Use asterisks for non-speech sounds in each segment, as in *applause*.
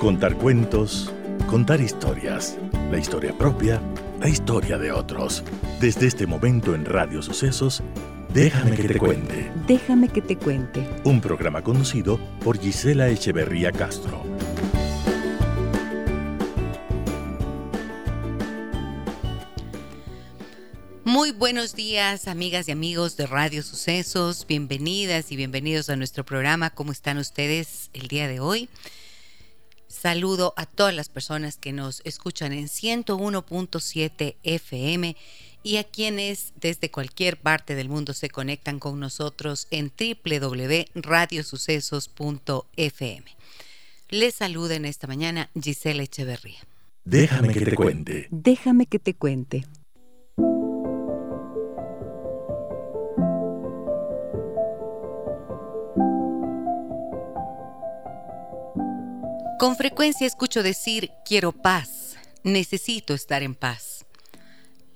Contar cuentos, contar historias, la historia propia, la historia de otros. Desde este momento en Radio Sucesos, Déjame que te cuente. Déjame que te cuente. Un programa conocido por Gisela Echeverría Castro. Muy buenos días, amigas y amigos de Radio Sucesos. Bienvenidas y bienvenidos a nuestro programa. ¿Cómo están ustedes el día de hoy? Saludo a todas las personas que nos escuchan en 101.7 FM y a quienes desde cualquier parte del mundo se conectan con nosotros en www.radiosucesos.fm. Les saluda en esta mañana Gisela Echeverría. Déjame que te cuente. Déjame que te cuente. Con frecuencia escucho decir, quiero paz, necesito estar en paz.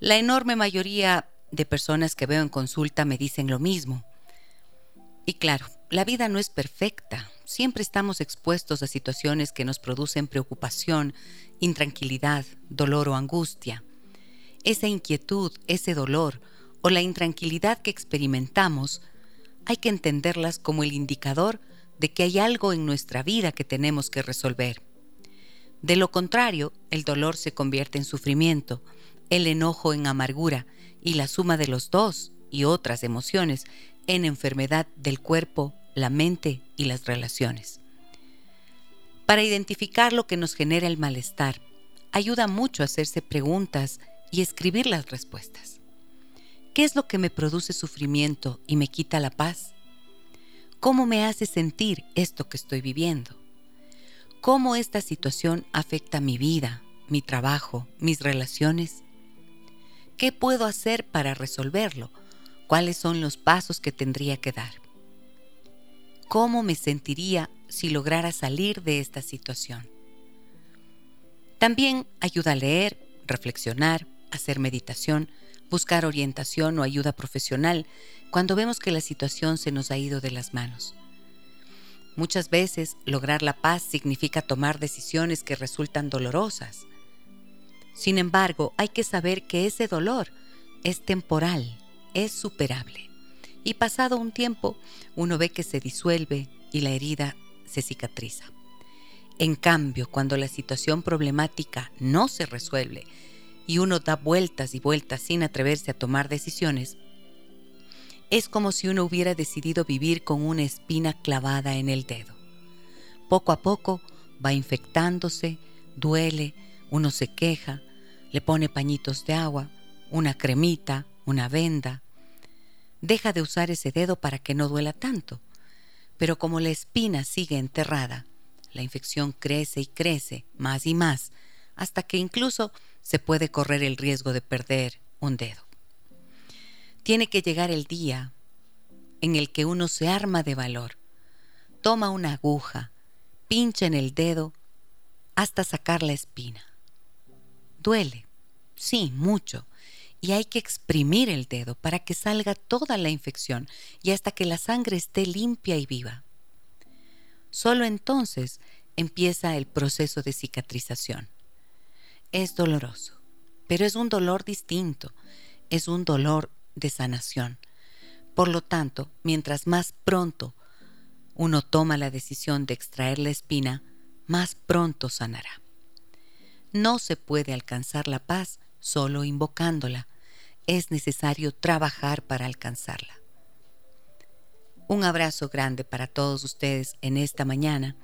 La enorme mayoría de personas que veo en consulta me dicen lo mismo. Y claro, la vida no es perfecta. Siempre estamos expuestos a situaciones que nos producen preocupación, intranquilidad, dolor o angustia. Esa inquietud, ese dolor o la intranquilidad que experimentamos, hay que entenderlas como el indicador de que hay algo en nuestra vida que tenemos que resolver. De lo contrario, el dolor se convierte en sufrimiento, el enojo en amargura y la suma de los dos y otras emociones en enfermedad del cuerpo, la mente y las relaciones. Para identificar lo que nos genera el malestar, ayuda mucho hacerse preguntas y escribir las respuestas. ¿Qué es lo que me produce sufrimiento y me quita la paz? ¿Cómo me hace sentir esto que estoy viviendo? ¿Cómo esta situación afecta mi vida, mi trabajo, mis relaciones? ¿Qué puedo hacer para resolverlo? ¿Cuáles son los pasos que tendría que dar? ¿Cómo me sentiría si lograra salir de esta situación? También ayuda a leer, reflexionar, hacer meditación, buscar orientación o ayuda profesional cuando vemos que la situación se nos ha ido de las manos. Muchas veces lograr la paz significa tomar decisiones que resultan dolorosas. Sin embargo, hay que saber que ese dolor es temporal, es superable. Y pasado un tiempo, uno ve que se disuelve y la herida se cicatriza. En cambio, cuando la situación problemática no se resuelve y uno da vueltas y vueltas sin atreverse a tomar decisiones, es como si uno hubiera decidido vivir con una espina clavada en el dedo. Poco a poco va infectándose, duele, uno se queja, le pone pañitos de agua, una cremita, una venda. Deja de usar ese dedo para que no duela tanto, pero como la espina sigue enterrada, la infección crece y crece más y más, hasta que incluso se puede correr el riesgo de perder un dedo. Tiene que llegar el día en el que uno se arma de valor, toma una aguja, pincha en el dedo hasta sacar la espina. Duele, sí, mucho, y hay que exprimir el dedo para que salga toda la infección y hasta que la sangre esté limpia y viva. Solo entonces empieza el proceso de cicatrización. Es doloroso, pero es un dolor distinto, es un dolor de sanación. Por lo tanto, mientras más pronto uno toma la decisión de extraer la espina, más pronto sanará. No se puede alcanzar la paz solo invocándola, es necesario trabajar para alcanzarla. Un abrazo grande para todos ustedes en esta mañana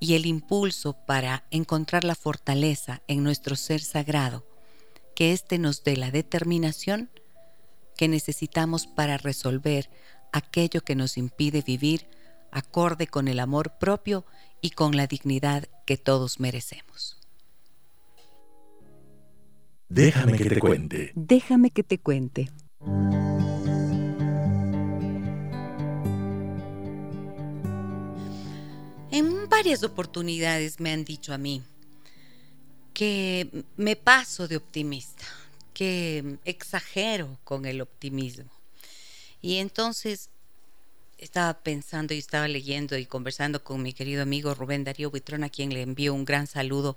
y el impulso para encontrar la fortaleza en nuestro ser sagrado que éste nos dé la determinación que necesitamos para resolver aquello que nos impide vivir acorde con el amor propio y con la dignidad que todos merecemos. Déjame que te cuente. Déjame que te cuente. Varias oportunidades me han dicho a mí, que me paso de optimista, que exagero con el optimismo. Y entonces estaba pensando y estaba leyendo y conversando con mi querido amigo Rubén Darío Buitrón, a quien le envío un gran saludo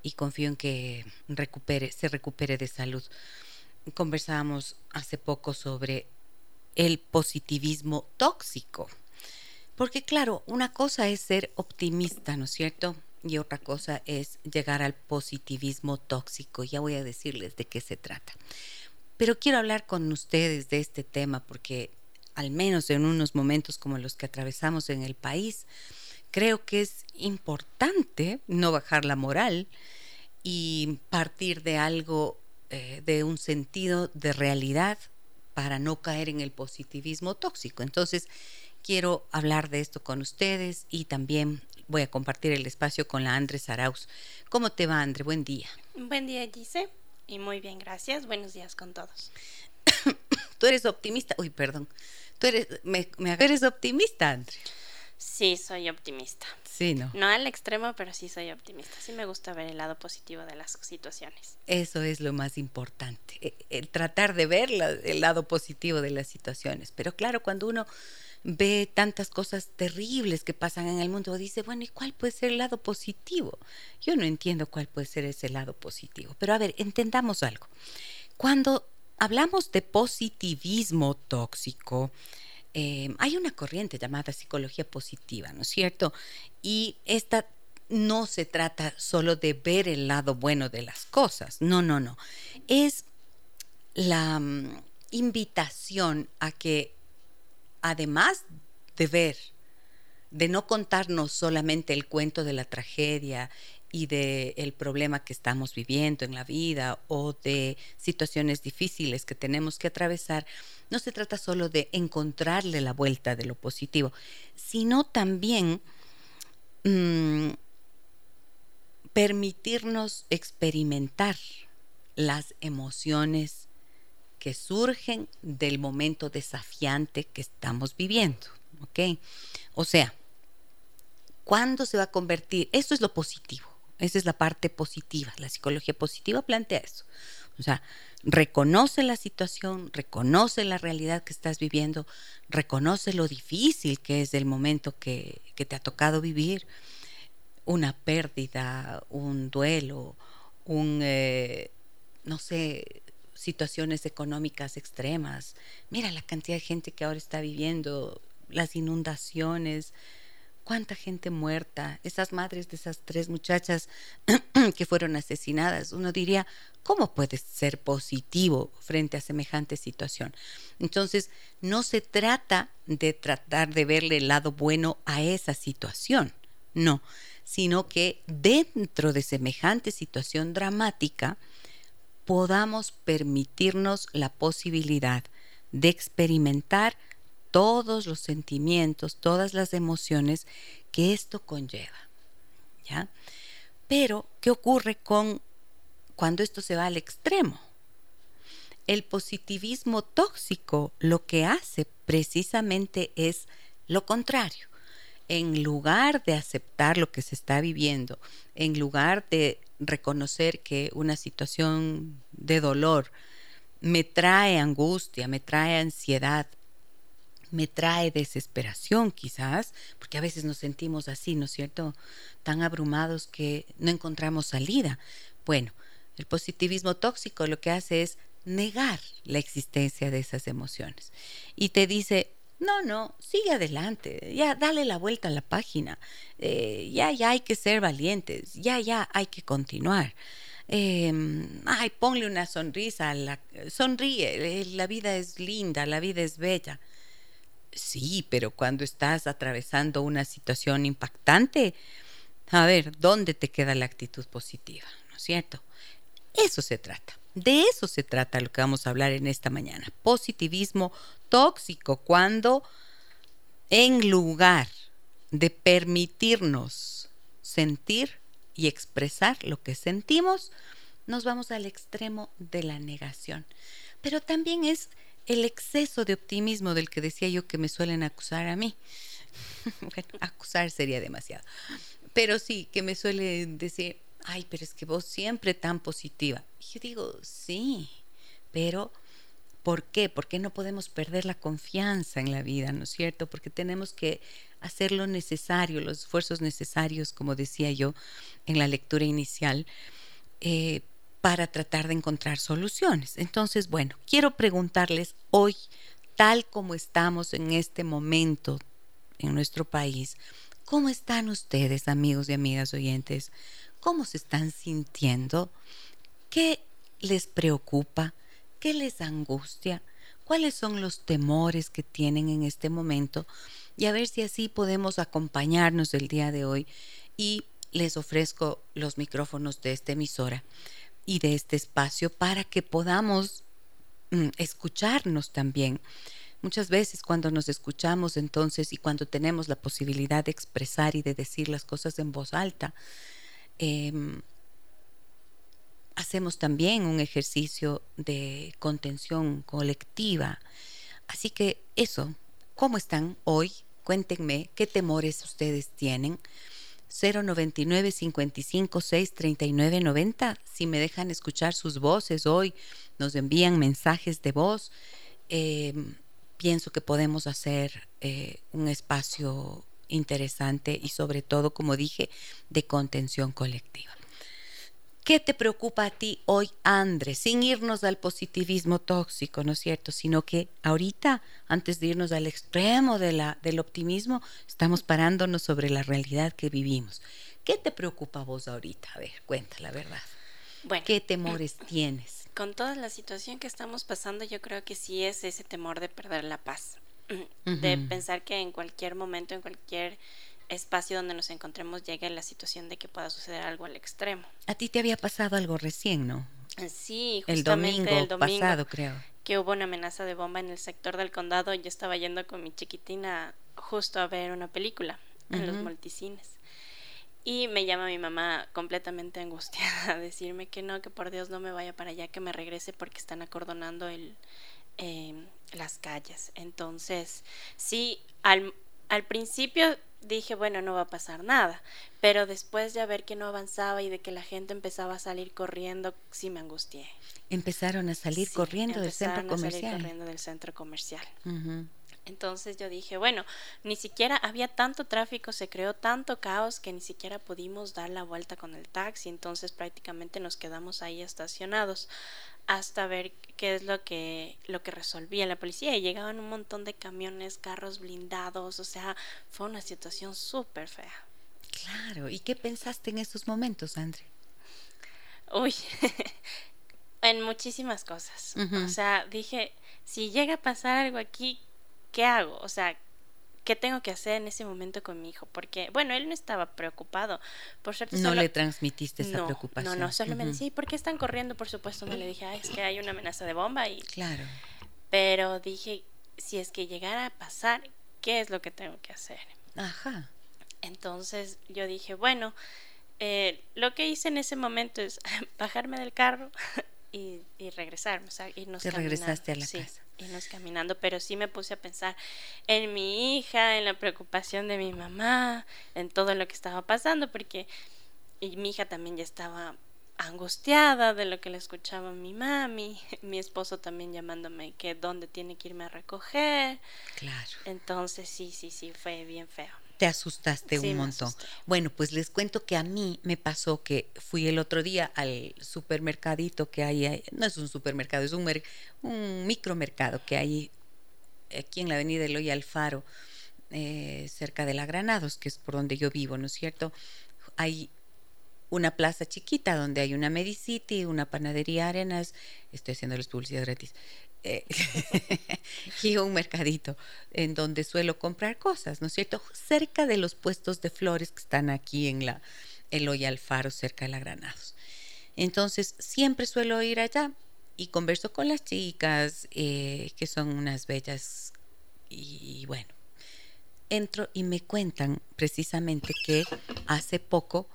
y confío en que recupere, se recupere de salud. Conversábamos hace poco sobre el positivismo tóxico. Porque claro, una cosa es ser optimista, ¿no es cierto? Y otra cosa es llegar al positivismo tóxico. Ya voy a decirles de qué se trata. Pero quiero hablar con ustedes de este tema porque al menos en unos momentos como los que atravesamos en el país, creo que es importante no bajar la moral y partir de algo, eh, de un sentido de realidad para no caer en el positivismo tóxico. Entonces, quiero hablar de esto con ustedes y también voy a compartir el espacio con la Andrés Arauz. ¿Cómo te va, André? Buen día. Buen día, Gise. Y muy bien, gracias. Buenos días con todos. *coughs* Tú eres optimista. Uy, perdón. Tú eres, me, me eres optimista, André. Sí, soy optimista. Sí, ¿no? No al extremo, pero sí soy optimista. Sí me gusta ver el lado positivo de las situaciones. Eso es lo más importante, e, el tratar de ver el lado positivo de las situaciones. Pero claro, cuando uno ve tantas cosas terribles que pasan en el mundo, dice, bueno, ¿y cuál puede ser el lado positivo? Yo no entiendo cuál puede ser ese lado positivo. Pero a ver, entendamos algo. Cuando hablamos de positivismo tóxico, eh, hay una corriente llamada psicología positiva, ¿no es cierto? Y esta no se trata solo de ver el lado bueno de las cosas, no, no, no. Es la mm, invitación a que, además de ver, de no contarnos solamente el cuento de la tragedia y del el problema que estamos viviendo en la vida o de situaciones difíciles que tenemos que atravesar, no se trata solo de encontrarle la vuelta de lo positivo, sino también mm, permitirnos experimentar las emociones que surgen del momento desafiante que estamos viviendo. ¿Ok? O sea, ¿cuándo se va a convertir? Esto es lo positivo. Esa es la parte positiva. La psicología positiva plantea eso. O sea, reconoce la situación, reconoce la realidad que estás viviendo, reconoce lo difícil que es el momento que, te ha tocado vivir, una pérdida, un duelo, un, eh, no sé, situaciones económicas extremas. Mira la cantidad de gente que ahora está viviendo, las inundaciones, cuánta gente muerta, esas madres de esas tres muchachas *clears throat* que fueron asesinadas. Uno diría, ¿cómo puede ser positivo frente a semejante situación? Entonces, no se trata de tratar de verle el lado bueno a esa situación, no, sino que dentro de semejante situación dramática podamos permitirnos la posibilidad de experimentar todos los sentimientos, todas las emociones que esto conlleva. ¿Ya? Pero, ¿qué ocurre con cuando esto se va al extremo? El positivismo tóxico lo que hace precisamente es lo contrario. En lugar de aceptar lo que se está viviendo, en lugar de reconocer que una situación de dolor me trae angustia, me trae ansiedad, me trae desesperación quizás, porque a veces nos sentimos así, ¿no es cierto? Tan abrumados que no encontramos salida. Bueno, el positivismo tóxico lo que hace es negar la existencia de esas emociones y te dice, no, no, sigue adelante, ya dale la vuelta a la página, eh, ya, ya hay que ser valientes, ya, ya hay que continuar. Em, ay, ponle una sonrisa, la, sonríe, la vida es linda, la vida es bella. Sí, pero cuando estás atravesando una situación impactante, a ver, ¿dónde te queda la actitud positiva? ¿No es cierto? Eso se trata. De eso se trata lo que vamos a hablar en esta mañana. Positivismo tóxico, cuando en lugar de permitirnos sentir y expresar lo que sentimos, nos vamos al extremo de la negación. Pero también es el exceso de optimismo del que decía yo que me suelen acusar a mí. *laughs* bueno, acusar sería demasiado. Pero sí, que me suelen decir, ay, pero es que vos siempre tan positiva. Yo digo, sí, pero ¿Por qué? Porque no podemos perder la confianza en la vida, ¿no es cierto? Porque tenemos que hacer lo necesario, los esfuerzos necesarios, como decía yo en la lectura inicial, eh, para tratar de encontrar soluciones. Entonces, bueno, quiero preguntarles hoy, tal como estamos en este momento en nuestro país, ¿cómo están ustedes, amigos y amigas oyentes? ¿Cómo se están sintiendo? ¿Qué les preocupa? ¿Qué les angustia? ¿Cuáles son los temores que tienen en este momento? Y a ver si así podemos acompañarnos el día de hoy y les ofrezco los micrófonos de esta emisora y de este espacio para que podamos mm, escucharnos también. Muchas veces cuando nos escuchamos entonces y cuando tenemos la posibilidad de expresar y de decir las cosas en voz alta, em, hacemos también un ejercicio de contención colectiva. Así que eso, ¿cómo están hoy? Cuéntenme qué temores ustedes tienen. 099 55 6 39 90. Si me dejan escuchar sus voces hoy, nos envían mensajes de voz. Em, pienso que podemos hacer eh, un espacio interesante y sobre todo, como dije, de contención colectiva. ¿Qué te preocupa a ti hoy, André? Sin irnos al positivismo tóxico, ¿no es cierto? Sino que ahorita, antes de irnos al extremo de la, del optimismo, estamos parándonos sobre la realidad que vivimos. ¿Qué te preocupa a vos ahorita? A ver, cuenta la verdad. Bueno, ¿Qué temores *clears throat* tienes? Con toda la situación que estamos pasando, yo creo que sí es ese temor de perder la paz, de pensar que en cualquier momento, en cualquier espacio donde nos encontremos llegue la situación de que pueda suceder algo al extremo. A ti te había pasado algo recién, ¿no? Sí, justamente el domingo, el domingo pasado, creo. Que hubo una amenaza de bomba en el sector del condado. Yo estaba yendo con mi chiquitina justo a ver una película en los multicines. Y me llama mi mamá completamente angustiada a decirme que no, que por Dios no me vaya para allá, que me regrese porque están acordonando el, em, las calles. Entonces, sí, al, al principio dije, bueno, no va a pasar nada. Pero después de ver que no avanzaba y de que la gente empezaba a salir corriendo, sí me angustié. Empezaron a salir corriendo del centro comercial. A salir corriendo del centro comercial. Entonces yo dije, bueno, ni siquiera había tanto tráfico, se creó tanto caos que ni siquiera pudimos dar la vuelta con el taxi, entonces prácticamente nos quedamos ahí estacionados hasta ver qué es lo que lo que resolvía la policía y llegaban un montón de camiones, carros blindados, o sea, fue una situación súper fea. Claro, ¿y qué pensaste en esos momentos, Andre? Uy, *laughs* en muchísimas cosas. O sea, dije, si llega a pasar algo aquí, ¿qué hago? O sea, ¿qué tengo que hacer en ese momento con mi hijo? Porque, bueno, él no estaba preocupado. Por suerte, no le transmitiste esa preocupación. No, no, solo me decía, ¿y por qué están corriendo? Por supuesto, no le dije, es que hay una amenaza de bomba y... Claro. Pero dije, si es que llegara a pasar, ¿qué es lo que tengo que hacer? Ajá. Entonces yo dije, bueno, eh, lo que hice en ese momento es *laughs* bajarme del carro y, y regresarme, o sea, irnos Te regresaste a la casa irnos caminando, pero sí me puse a pensar en mi hija, en la preocupación de mi mamá, en todo lo que estaba pasando, porque y mi hija también ya estaba angustiada de lo que le escuchaba mi mami, *laughs* mi esposo también llamándome que dónde tiene que irme a recoger. Claro. Entonces sí, sí, sí, fue bien feo te asustaste un montón. Bueno, pues les cuento que a mí me pasó que fui el otro día al supermercadito que hay, no es un supermercado, es un, un micromercado que hay aquí en la avenida Eloy Alfaro, eh, cerca de la Granados, que es por donde yo vivo, ¿no es cierto? Hay una plaza chiquita donde hay una Medicity, una panadería Arenas, estoy haciéndoles publicidad gratis, eh, *laughs* y un mercadito en donde suelo comprar cosas, ¿no es cierto? Cerca de los puestos de flores que están aquí en la Eloy Alfaro, cerca de la Granados. Entonces, siempre suelo ir allá y converso con las chicas, eh, que son unas bellas, y bueno, entro y me cuentan precisamente que hace poco,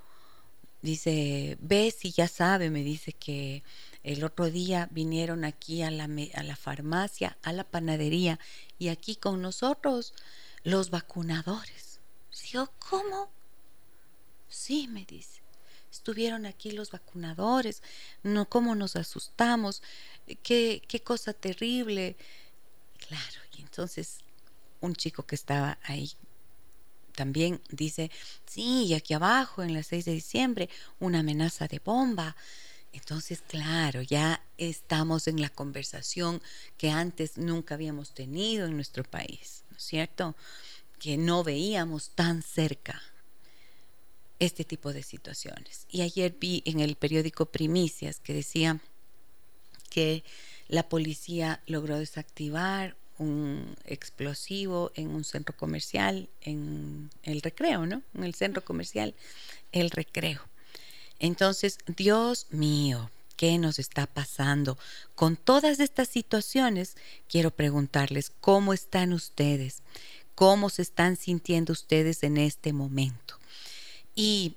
dice, ves y ya sabe, me dice que el otro día vinieron aquí a la, a la farmacia, a la panadería y aquí con nosotros los vacunadores. Digo, ¿cómo? Sí, me dice. estuvieron aquí los vacunadores, no, cómo nos asustamos, qué, qué cosa terrible. Claro, y entonces un chico que estaba ahí también dice, sí, y aquí abajo, en la 6 de diciembre, una amenaza de bomba. Entonces, claro, ya estamos en la conversación que antes nunca habíamos tenido en nuestro país, ¿no es cierto? Que no veíamos tan cerca este tipo de situaciones. Y ayer vi en el periódico Primicias que decía que la policía logró desactivar un explosivo en un centro comercial, en el recreo, ¿no? En el centro comercial, el recreo. Entonces, Dios mío, ¿qué nos está pasando? Con todas estas situaciones, quiero preguntarles, ¿cómo están ustedes? ¿Cómo se están sintiendo ustedes en este momento? ¿Y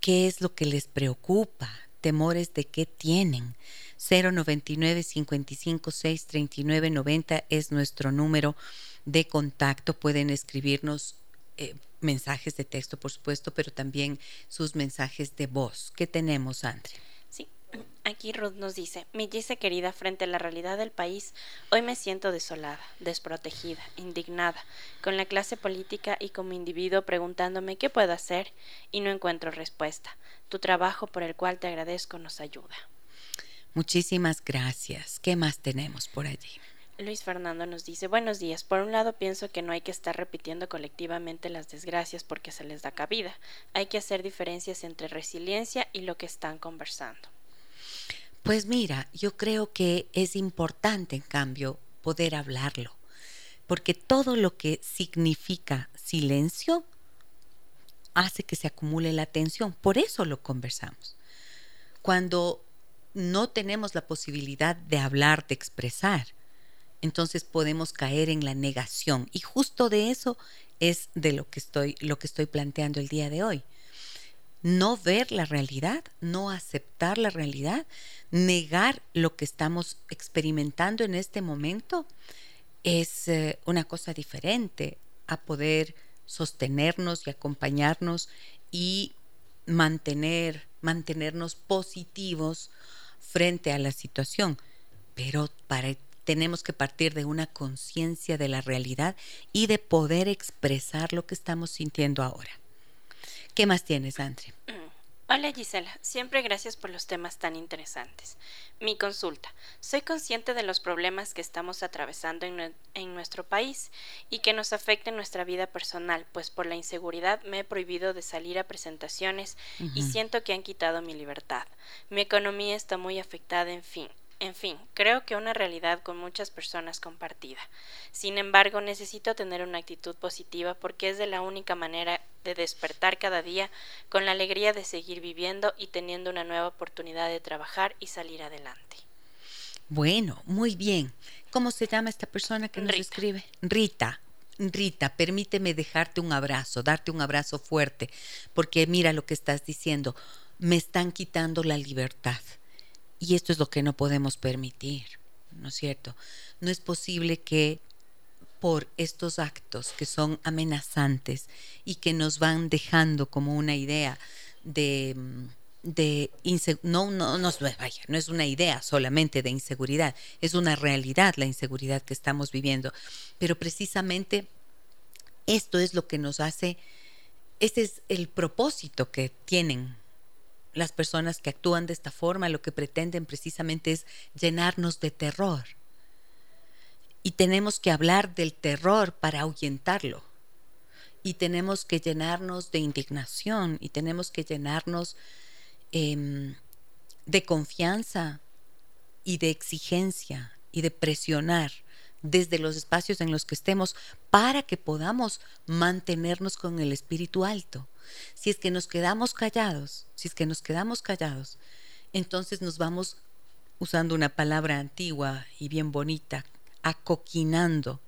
qué es lo que les preocupa? ¿Temores de qué tienen? 099 55 6 39 90 es nuestro número de contacto. Pueden escribirnos eh, mensajes de texto, por supuesto, pero también sus mensajes de voz. ¿Qué tenemos, Andre? Sí, aquí Ruth nos dice, mi Gise querida, frente a la realidad del país, hoy me siento desolada, desprotegida, indignada, con la clase política y como individuo preguntándome qué puedo hacer y no encuentro respuesta. Tu trabajo por el cual te agradezco nos ayuda. Muchísimas gracias. ¿Qué más tenemos por allí? Luis Fernando nos dice, buenos días. Por un lado pienso que no hay que estar repitiendo colectivamente las desgracias porque se les da cabida. Hay que hacer diferencias entre resiliencia y lo que están conversando. Pues mira, yo creo que es importante, en cambio, poder hablarlo, porque todo lo que significa silencio hace que se acumule la tensión. Por eso lo conversamos. Cuando no tenemos la posibilidad de hablar, de expresar, entonces podemos caer en la negación. Y justo de eso es de lo que estoy, lo que estoy planteando el día de hoy. No ver la realidad, no aceptar la realidad, negar lo que estamos experimentando en este momento, es eh, una cosa diferente a poder sostenernos y acompañarnos y mantener, mantenernos positivos frente a la situación, pero para, tenemos que partir de una conciencia de la realidad y de poder expresar lo que estamos sintiendo ahora. ¿Qué más tienes, Andre? Hola Gisela, siempre gracias por los temas tan interesantes. Mi consulta. Soy consciente de los problemas que estamos atravesando en, nuestro país y que nos afecten nuestra vida personal, pues por la inseguridad me he prohibido de salir a presentaciones y siento que han quitado mi libertad. Mi economía está muy afectada, en fin. En fin, creo que una realidad con muchas personas compartida. Sin embargo, necesito tener una actitud positiva porque es de la única manera de despertar cada día con la alegría de seguir viviendo y teniendo una nueva oportunidad de trabajar y salir adelante. Bueno, muy bien. ¿Cómo se llama esta persona que nos escribe? Rita. Rita, permíteme dejarte un abrazo, darte un abrazo fuerte, porque mira lo que estás diciendo, me están quitando la libertad y esto es lo que no podemos permitir, ¿no es cierto? No es posible que por estos actos que son amenazantes y que nos van dejando como una idea de, de no, no, no, vaya, no es una idea solamente de inseguridad, es una realidad la inseguridad que estamos viviendo. Pero precisamente esto es lo que nos hace, este es el propósito que tienen las personas que actúan de esta forma lo que pretenden precisamente es llenarnos de terror. Y tenemos que hablar del terror para ahuyentarlo. Y tenemos que llenarnos de indignación y tenemos que llenarnos em, de confianza y de exigencia y de presionar desde los espacios en los que estemos para que podamos mantenernos con el espíritu alto. Si es que nos quedamos callados, si es que nos quedamos callados, entonces nos vamos usando una palabra antigua y bien bonita, acoquinando.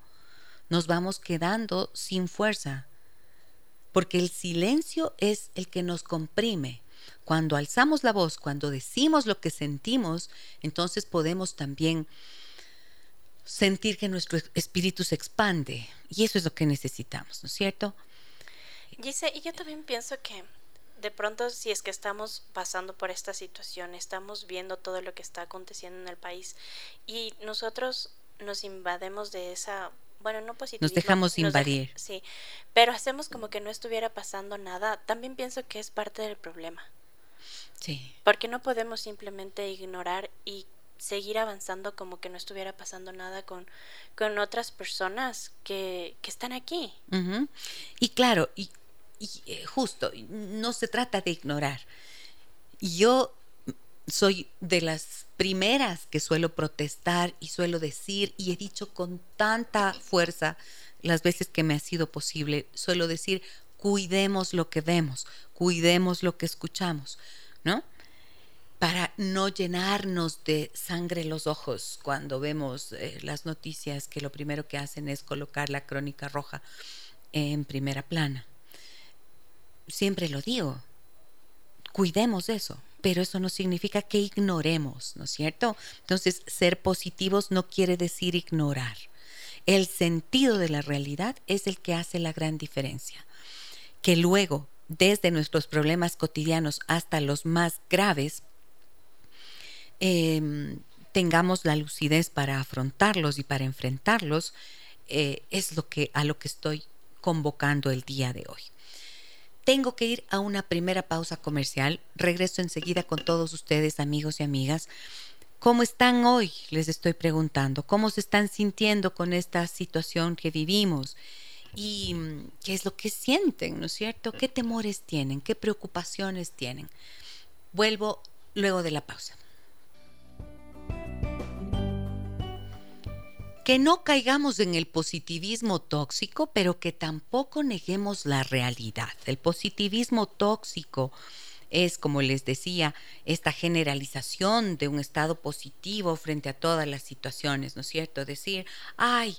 Nos vamos quedando sin fuerza, porque el silencio es el que nos comprime. Cuando alzamos la voz, cuando decimos lo que sentimos, entonces podemos también sentir que nuestro espíritu se expande. Y eso es lo que necesitamos, ¿no es cierto? Dice, y yo también pienso que de pronto si es que estamos pasando por esta situación, estamos viendo todo lo que está aconteciendo en el país y nosotros nos invademos de esa, bueno, no positivismo. Nos dejamos invadir. sí, pero hacemos como que no estuviera pasando nada. También pienso que es parte del problema. Sí. Porque no podemos simplemente ignorar y seguir avanzando como que no estuviera pasando nada con, con otras personas que, que están aquí. Y claro, y, eh, justo, no se trata de ignorar. Yo soy de las primeras que suelo protestar y suelo decir, y he dicho con tanta fuerza las veces que me ha sido posible, suelo decir, cuidemos lo que vemos, cuidemos lo que escuchamos, ¿no? para no llenarnos de sangre los ojos cuando vemos eh, las noticias que lo primero que hacen es colocar la crónica roja en primera plana. Siempre lo digo, cuidemos eso, pero eso no significa que ignoremos, ¿no es cierto? Entonces, ser positivos no quiere decir ignorar. El sentido de la realidad es el que hace la gran diferencia. Que luego, desde nuestros problemas cotidianos hasta los más graves, Em, tengamos la lucidez para afrontarlos y para enfrentarlos, eh, es lo que, a lo que estoy convocando el día de hoy. Tengo que ir a una primera pausa comercial. Regreso enseguida con todos ustedes, amigos y amigas. ¿Cómo están hoy? Les estoy preguntando. ¿Cómo se están sintiendo con esta situación que vivimos? ¿Y mm, qué es lo que sienten, no es cierto? ¿Qué temores tienen? ¿Qué preocupaciones tienen? Vuelvo luego de la pausa. Que no caigamos en el positivismo tóxico, pero que tampoco neguemos la realidad. El positivismo tóxico es, como les decía, esta generalización de un estado positivo frente a todas las situaciones, ¿no es cierto? Decir, ay,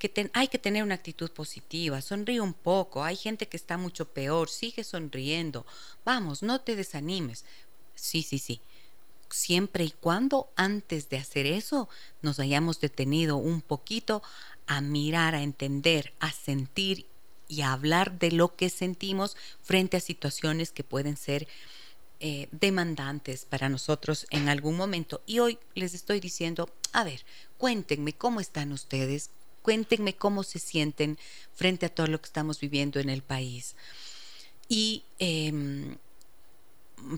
que hay que tener una actitud positiva, sonríe un poco, hay gente que está mucho peor, sigue sonriendo, vamos, no te desanimes. Sí, sí, sí, siempre y cuando antes de hacer eso nos hayamos detenido un poquito a mirar, a entender, a sentir y a hablar de lo que sentimos frente a situaciones que pueden ser eh, demandantes para nosotros en algún momento. Y hoy les estoy diciendo, a ver, cuéntenme cómo están ustedes, cuéntenme cómo se sienten frente a todo lo que estamos viviendo en el país. Y em,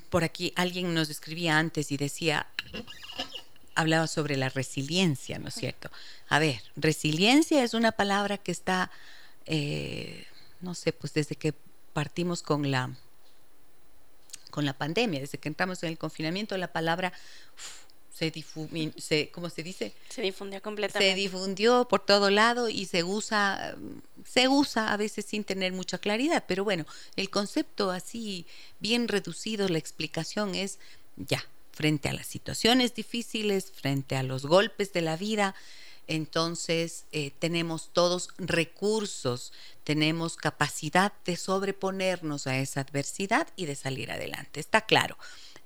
por aquí alguien nos escribía antes y decía, hablaba sobre la resiliencia, ¿no es cierto? A ver, resiliencia es una palabra que está, eh, no sé, pues desde que partimos con la con la pandemia, desde que entramos en el confinamiento, la palabra se difundió, ¿cómo se dice? Se difundió completamente. Se difundió por todo lado y se usa, se usa a veces sin tener mucha claridad, pero bueno, el concepto así bien reducido, la explicación es ya, frente a las situaciones difíciles, frente a los golpes de la vida, entonces eh, tenemos todos recursos, tenemos capacidad de sobreponernos a esa adversidad y de salir adelante. Está claro,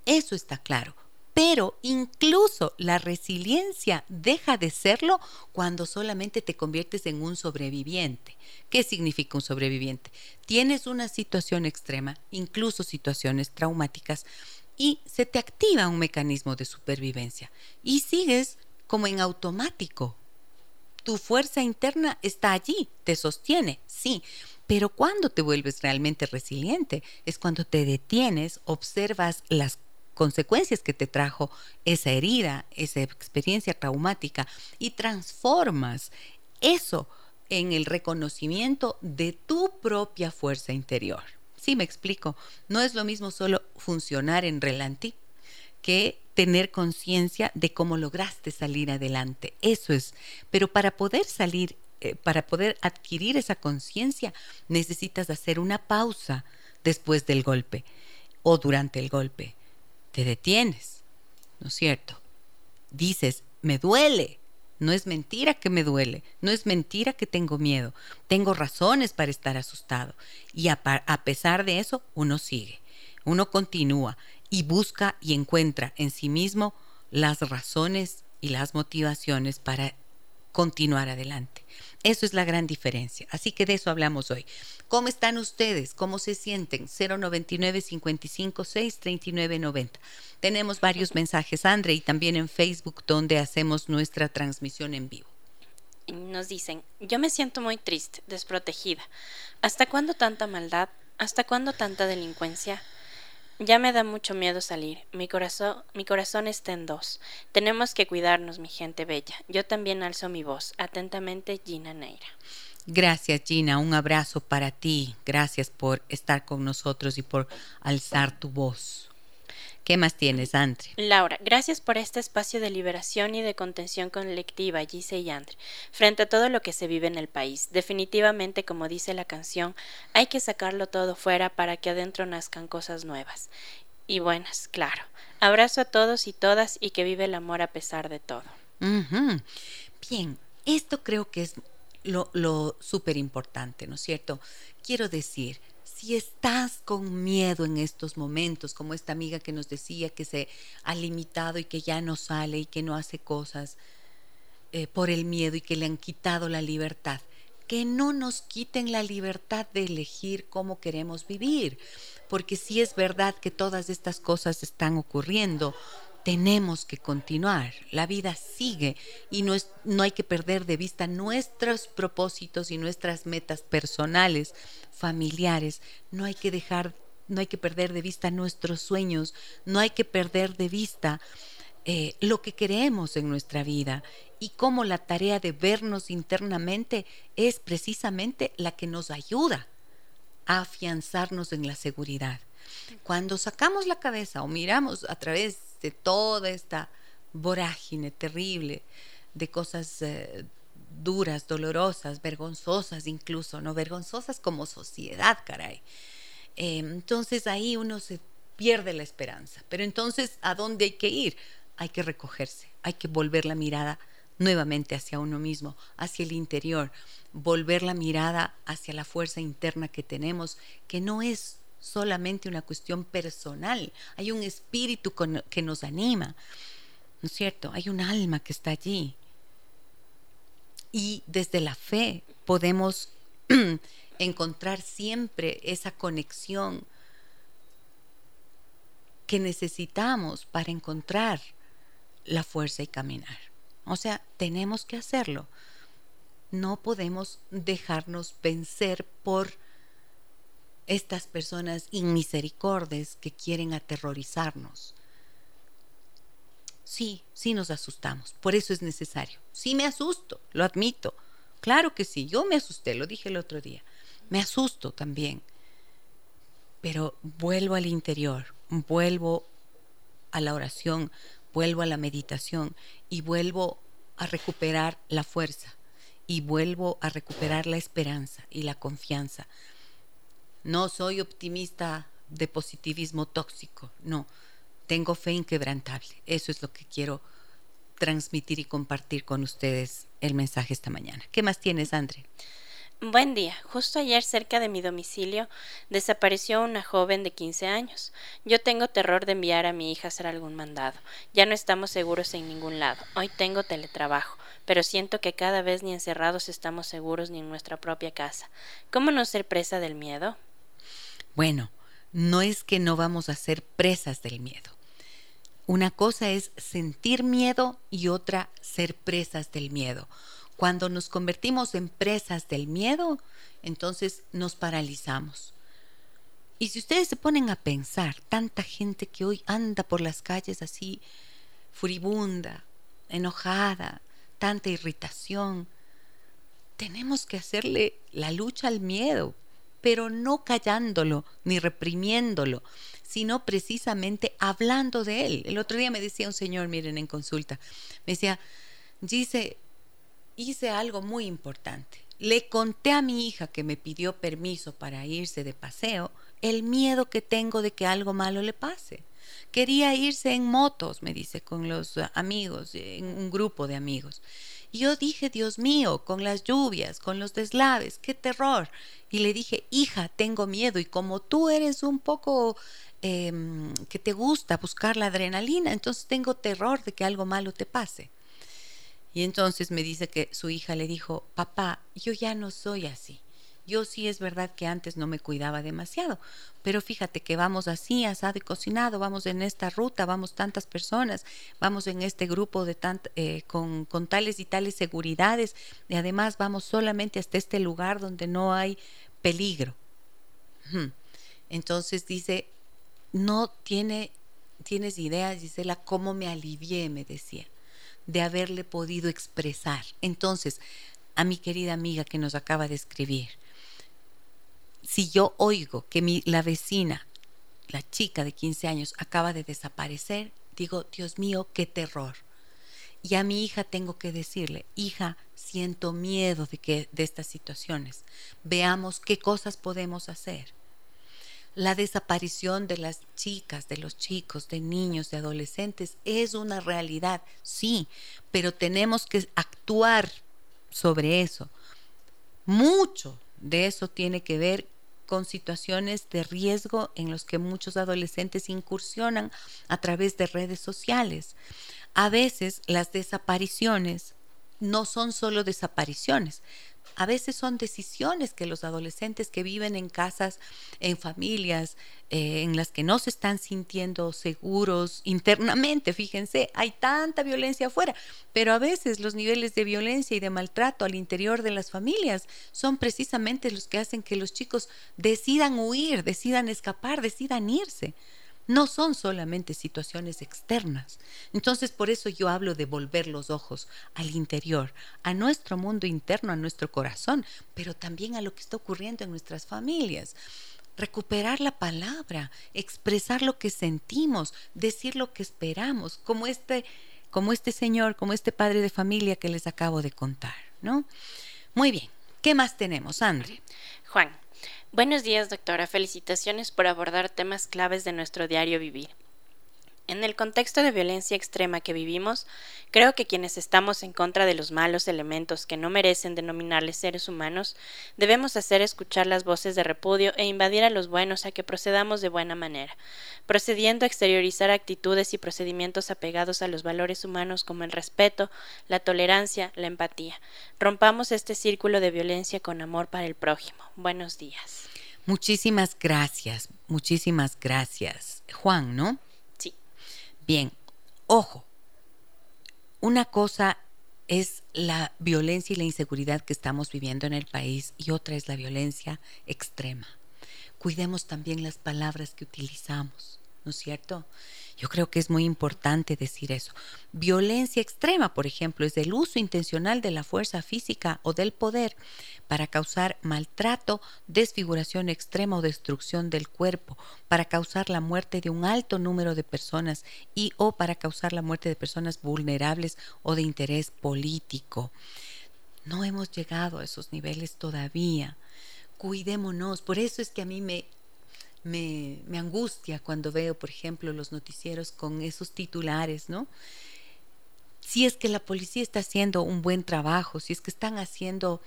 eso está claro. Pero incluso la resiliencia deja de serlo cuando solamente te conviertes en un sobreviviente. ¿Qué significa un sobreviviente? Tienes una situación extrema, incluso situaciones traumáticas, y se te activa un mecanismo de supervivencia y sigues como en automático. Tu fuerza interna está allí, te sostiene, sí, pero cuando te vuelves realmente resiliente es cuando te detienes, observas las consecuencias que te trajo esa herida, esa experiencia traumática y transformas eso en el reconocimiento de tu propia fuerza interior. Sí, me explico. No es lo mismo solo funcionar en relantí que tener conciencia de cómo lograste salir adelante. Eso es. Pero para poder salir, eh, para poder adquirir esa conciencia, necesitas hacer una pausa después del golpe o durante el golpe te detienes, ¿no es cierto? Dices, me duele. No es mentira que me duele, no es mentira que tengo miedo, tengo razones para estar asustado. Y a, a pesar de eso, uno sigue, uno continúa y busca y encuentra en sí mismo las razones y las motivaciones para continuar adelante. Eso es la gran diferencia. Así que de eso hablamos hoy. ¿Cómo están ustedes? ¿Cómo se sienten? 099 55 6 39 90. Tenemos varios mensajes, Andre, y también en Facebook donde hacemos nuestra transmisión en vivo. Nos dicen, yo me siento muy triste, desprotegida. ¿Hasta cuándo tanta maldad? ¿Hasta cuándo tanta delincuencia? Ya me da mucho miedo salir. Mi corazón, mi corazón está en dos. Tenemos que cuidarnos, mi gente bella. Yo también alzo mi voz. Atentamente, Gina Neira. Gracias, Gina. Un abrazo para ti. Gracias por estar con nosotros y por alzar tu voz. ¿Qué más tienes, Andre? Laura, gracias por este espacio de liberación y de contención colectiva, Gise y Andre, frente a todo lo que se vive en el país. Definitivamente, como dice la canción, hay que sacarlo todo fuera para que adentro nazcan cosas nuevas. Y buenas, claro. Abrazo a todos y todas y que vive el amor a pesar de todo. Bien, esto creo que es lo, lo súper importante, ¿no es cierto? Quiero decir, si estás con miedo en estos momentos, como esta amiga que nos decía que se ha limitado y que ya no sale y que no hace cosas eh, por el miedo y que le han quitado la libertad, que no nos quiten la libertad de elegir cómo queremos vivir, porque si es verdad que todas estas cosas están ocurriendo, tenemos que continuar, la vida sigue y no, es, no hay que perder de vista nuestros propósitos y nuestras metas personales, familiares, no hay que dejar, no hay que perder de vista nuestros sueños, no hay que perder de vista eh, lo que queremos en nuestra vida. Y cómo la tarea de vernos internamente es precisamente la que nos ayuda a afianzarnos en la seguridad. Cuando sacamos la cabeza o miramos a través de toda esta vorágine terrible de cosas eh, duras, dolorosas, vergonzosas incluso, ¿no? Vergonzosas como sociedad, caray. Eh, entonces ahí uno se pierde la esperanza. Pero entonces, ¿a dónde hay que ir? Hay que recogerse, hay que volver la mirada nuevamente hacia uno mismo, hacia el interior, volver la mirada hacia la fuerza interna que tenemos, que no es solamente una cuestión personal, hay un espíritu que nos anima, ¿no es cierto? Hay un alma que está allí. Y desde la fe podemos *clears throat* encontrar siempre esa conexión que necesitamos para encontrar la fuerza y caminar. O sea, tenemos que hacerlo. No podemos dejarnos vencer por estas personas inmisericordes que quieren aterrorizarnos. Sí, sí nos asustamos, por eso es necesario. Sí me asusto, lo admito. Claro que sí, yo me asusté, lo dije el otro día. Me asusto también. Pero vuelvo al interior, vuelvo a la oración, vuelvo a la meditación y vuelvo a recuperar la fuerza y vuelvo a recuperar la esperanza y la confianza no soy optimista de positivismo tóxico, no. Tengo fe inquebrantable. Eso es lo que quiero transmitir y compartir con ustedes el mensaje esta mañana. ¿Qué más tienes, Andre? Buen día. Justo ayer cerca de mi domicilio desapareció una joven de 15 años. Yo tengo terror de enviar a mi hija a hacer algún mandado. Ya no estamos seguros en ningún lado. Hoy tengo teletrabajo, pero siento que cada vez ni encerrados estamos seguros ni en nuestra propia casa. ¿Cómo no ser presa del miedo? Bueno, no es que no vamos a ser presas del miedo. Una cosa es sentir miedo y otra ser presas del miedo. Cuando nos convertimos en presas del miedo, entonces nos paralizamos. Y si ustedes se ponen a pensar, tanta gente que hoy anda por las calles así, furibunda, enojada, tanta irritación, tenemos que hacerle la lucha al miedo, pero no callándolo ni reprimiéndolo, sino precisamente hablando de él. El otro día me decía un señor, miren, en consulta, me decía, dice, hice algo muy importante. Le conté a mi hija que me pidió permiso para irse de paseo el miedo que tengo de que algo malo le pase. Quería irse en motos, me dice, con los amigos, en un grupo de amigos. Y yo dije, Dios mío, con las lluvias, con los deslaves, qué terror. Y le dije, hija, tengo miedo. Y como tú eres un poco em, que te gusta buscar la adrenalina, entonces tengo terror de que algo malo te pase. Y entonces me dice que su hija le dijo, papá, yo ya no soy así. Yo sí es verdad que antes no me cuidaba demasiado, pero fíjate que vamos así, asado y cocinado, vamos en esta ruta, vamos tantas personas, vamos en este grupo de eh, con, con, tales y tales seguridades y además vamos solamente hasta este lugar donde no hay peligro. Entonces dice, no tiene, tienes idea, Gisela, cómo me alivié, me decía, de haberle podido expresar. Entonces, a mi querida amiga que nos acaba de escribir, si yo oigo que mi, la vecina, la chica de 15 años, acaba de desaparecer, digo, Dios mío, qué terror. Y a mi hija tengo que decirle, hija, siento miedo de, que, de estas situaciones. Veamos qué cosas podemos hacer. La desaparición de las chicas, de los chicos, de niños, de adolescentes es una realidad, sí, pero tenemos que actuar sobre eso. Mucho de eso tiene que ver con situaciones de riesgo en los que muchos adolescentes incursionan a través de redes sociales. A veces las desapariciones no son solo desapariciones, a veces son decisiones que los adolescentes que viven en casas, en familias, eh, en las que no se están sintiendo seguros internamente, fíjense, hay tanta violencia afuera, pero a veces los niveles de violencia y de maltrato al interior de las familias son precisamente los que hacen que los chicos decidan huir, decidan escapar, decidan irse no son solamente situaciones externas. Entonces, por eso yo hablo de volver los ojos al interior, a nuestro mundo interno, a nuestro corazón, pero también a lo que está ocurriendo en nuestras familias. Recuperar la palabra, expresar lo que sentimos, decir lo que esperamos, como este, como este señor, como este padre de familia que les acabo de contar, ¿no? Muy bien. ¿Qué más tenemos, Andre? Juan, Buenos días, doctora. Felicitaciones por abordar temas claves de nuestro diario vivir. En el contexto de violencia extrema que vivimos, creo que quienes estamos en contra de los malos elementos que no merecen denominarles seres humanos, debemos hacer escuchar las voces de repudio e invadir a los buenos a que procedamos de buena manera, procediendo a exteriorizar actitudes y procedimientos apegados a los valores humanos como el respeto, la tolerancia, la empatía. Rompamos este círculo de violencia con amor para el prójimo. Buenos días. Muchísimas gracias, muchísimas gracias. Juan, ¿no? Bien, ojo, una cosa es la violencia y la inseguridad que estamos viviendo en el país y otra es la violencia extrema. Cuidemos también las palabras que utilizamos, ¿no es cierto? Yo creo que es muy importante decir eso. Violencia extrema, por ejemplo, es el uso intencional de la fuerza física o del poder para causar maltrato, desfiguración extrema o destrucción del cuerpo, para causar la muerte de un alto número de personas y o para causar la muerte de personas vulnerables o de interés político. No hemos llegado a esos niveles todavía. Cuidémonos. Por eso es que a mí me me, angustia cuando veo, por ejemplo, los noticieros con esos titulares, ¿no? Si es que la policía está haciendo un buen trabajo, si es que están haciendo,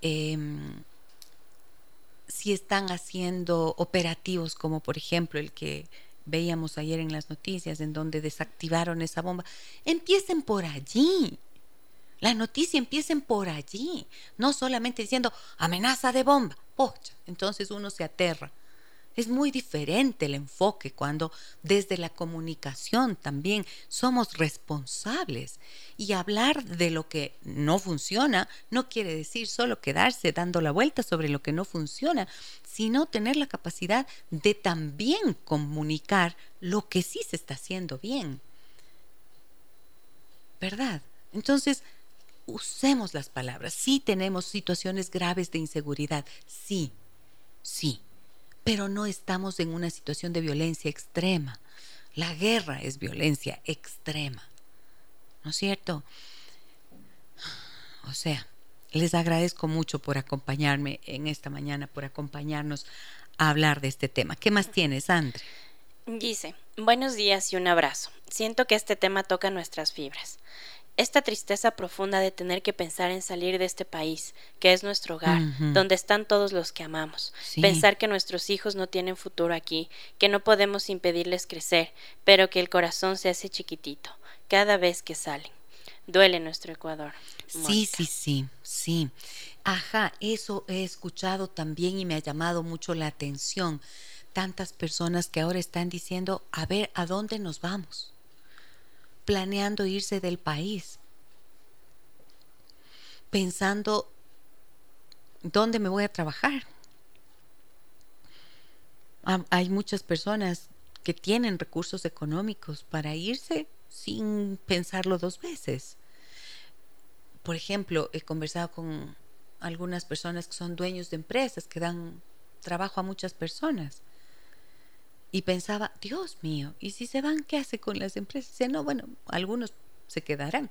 em, si están haciendo operativos como por ejemplo el que veíamos ayer en las noticias, en donde desactivaron esa bomba, empiecen por allí. La noticia empiecen por allí, no solamente diciendo amenaza de bomba. Pocha, entonces uno se aterra. Es muy diferente el enfoque cuando desde la comunicación también somos responsables. Y hablar de lo que no funciona no quiere decir solo quedarse dando la vuelta sobre lo que no funciona, sino tener la capacidad de también comunicar lo que sí se está haciendo bien. ¿Verdad? Entonces, usemos las palabras. Sí tenemos situaciones graves de inseguridad. Sí, sí pero no estamos en una situación de violencia extrema. La guerra es violencia extrema. ¿No es cierto? O sea, les agradezco mucho por acompañarme en esta mañana, por acompañarnos a hablar de este tema. ¿Qué más tienes, Andre? Dice, buenos días y un abrazo. Siento que este tema toca nuestras fibras esta tristeza profunda de tener que pensar en salir de este país, que es nuestro hogar, donde están todos los que amamos, pensar que nuestros hijos no tienen futuro aquí, que no podemos impedirles crecer, pero que el corazón se hace chiquitito cada vez que salen. duele nuestro Ecuador. Sí, sí, sí, sí. Ajá, eso he escuchado también y me ha llamado mucho la atención. Tantas personas que ahora están diciendo, a ver, ¿a dónde nos vamos? Planeando irse del país. Pensando, ¿dónde me voy a trabajar? Hay muchas personas que tienen recursos económicos para irse sin pensarlo dos veces. Por ejemplo, he conversado con algunas personas que son dueños de empresas, que dan trabajo a muchas personas. Y pensaba, Dios mío, ¿y si se van, qué hace con las empresas? Dice, no, bueno, algunos se quedarán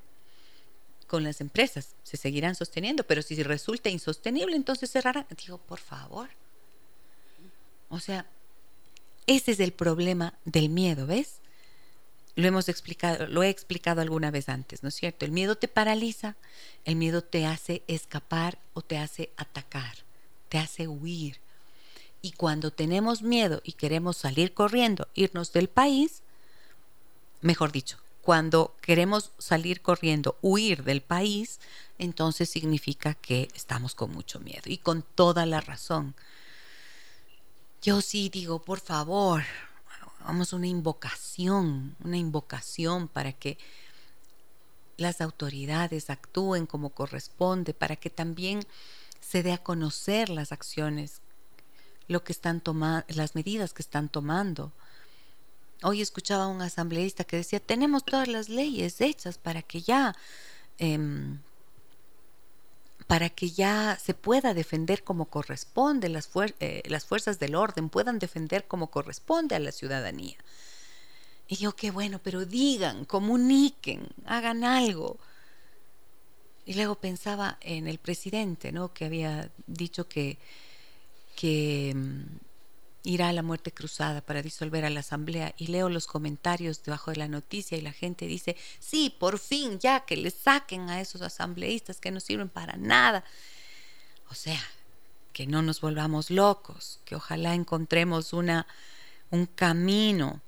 con las empresas, se seguirán sosteniendo, pero si resulta insostenible, entonces cerrarán. Digo, por favor. O sea, ese es el problema del miedo, ¿ves? Lo hemos explicado, lo he explicado alguna vez antes, ¿no es cierto? El miedo te paraliza, el miedo te hace escapar o te hace atacar, te hace huir. Y cuando tenemos miedo y queremos salir corriendo, irnos del país, mejor dicho, cuando queremos salir corriendo, huir del país, entonces significa que estamos con mucho miedo y con toda la razón. Yo sí digo, por favor, vamos una invocación, una invocación para que las autoridades actúen como corresponde, para que también se dé a conocer las acciones, lo que están tomando, las medidas que están tomando. Hoy escuchaba a un asambleísta que decía, tenemos todas las leyes hechas para que ya em, para que ya se pueda defender como corresponde, las, eh, las fuerzas del orden puedan defender como corresponde a la ciudadanía. Y yo, qué bueno, pero digan, comuniquen, hagan algo. Y luego pensaba en el presidente, ¿no? Que había dicho que, que mm, irá a la muerte cruzada para disolver a la asamblea y leo los comentarios debajo de la noticia y la gente dice, sí, por fin, ya que le saquen a esos asambleístas que no sirven para nada. O sea, que no nos volvamos locos, que ojalá encontremos una, un camino.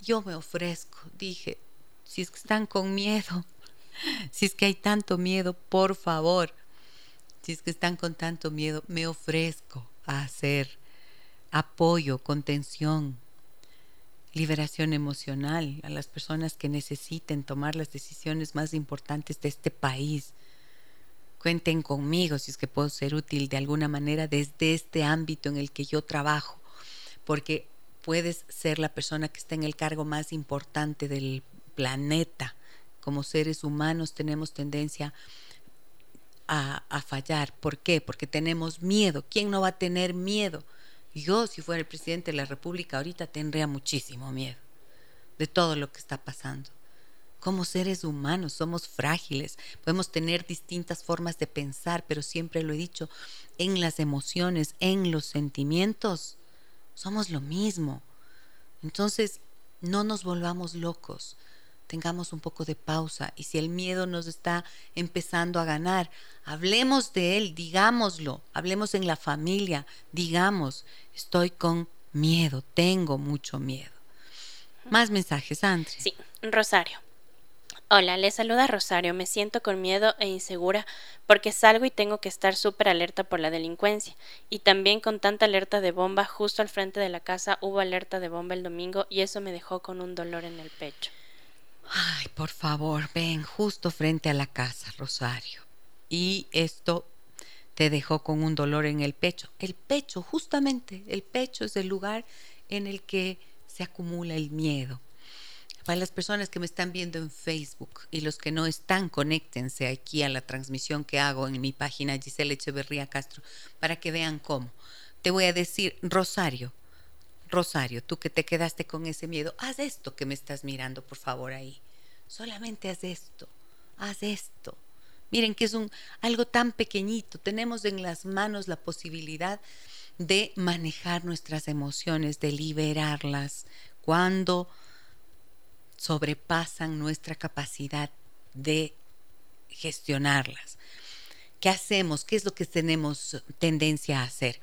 Yo me ofrezco, dije, si es que están con miedo, *laughs* si es que hay tanto miedo, por favor, si es que están con tanto miedo, me ofrezco a hacer apoyo, contención, liberación emocional a las personas que necesiten tomar las decisiones más importantes de este país. Cuenten conmigo si es que puedo ser útil de alguna manera desde este ámbito en el que yo trabajo, porque puedes ser la persona que está en el cargo más importante del planeta. Como seres humanos tenemos tendencia a, a fallar. ¿Por qué? Porque tenemos miedo. ¿Quién no va a tener miedo? Yo, si fuera el presidente de la República ahorita, tendría muchísimo miedo de todo lo que está pasando. Como seres humanos somos frágiles, podemos tener distintas formas de pensar, pero siempre lo he dicho, en las emociones, en los sentimientos, somos lo mismo. Entonces, no nos volvamos locos tengamos un poco de pausa y si el miedo nos está empezando a ganar, hablemos de él, digámoslo, hablemos en la familia, digamos, estoy con miedo, tengo mucho miedo. Más mensajes, André. Sí, Rosario. Hola, le saluda Rosario. Me siento con miedo e insegura porque salgo y tengo que estar súper alerta por la delincuencia. Y también con tanta alerta de bomba, justo al frente de la casa hubo alerta de bomba el domingo y eso me dejó con un dolor en el pecho. Ay, por favor, ven justo frente a la casa, Rosario. Y esto te dejó con un dolor en el pecho. El pecho, justamente, el pecho es el lugar en el que se acumula el miedo. Para las personas que me están viendo en Facebook y los que no están, conéctense aquí a la transmisión que hago en mi página Giselle Echeverría Castro para que vean cómo. Te voy a decir, Rosario, Rosario, tú que te quedaste con ese miedo, haz esto que me estás mirando, por favor, ahí. Solamente haz esto, haz esto. Miren que es algo tan pequeñito. Tenemos en las manos la posibilidad de manejar nuestras emociones, de liberarlas cuando sobrepasan nuestra capacidad de gestionarlas. ¿Qué hacemos? ¿Qué es lo que tenemos tendencia a hacer?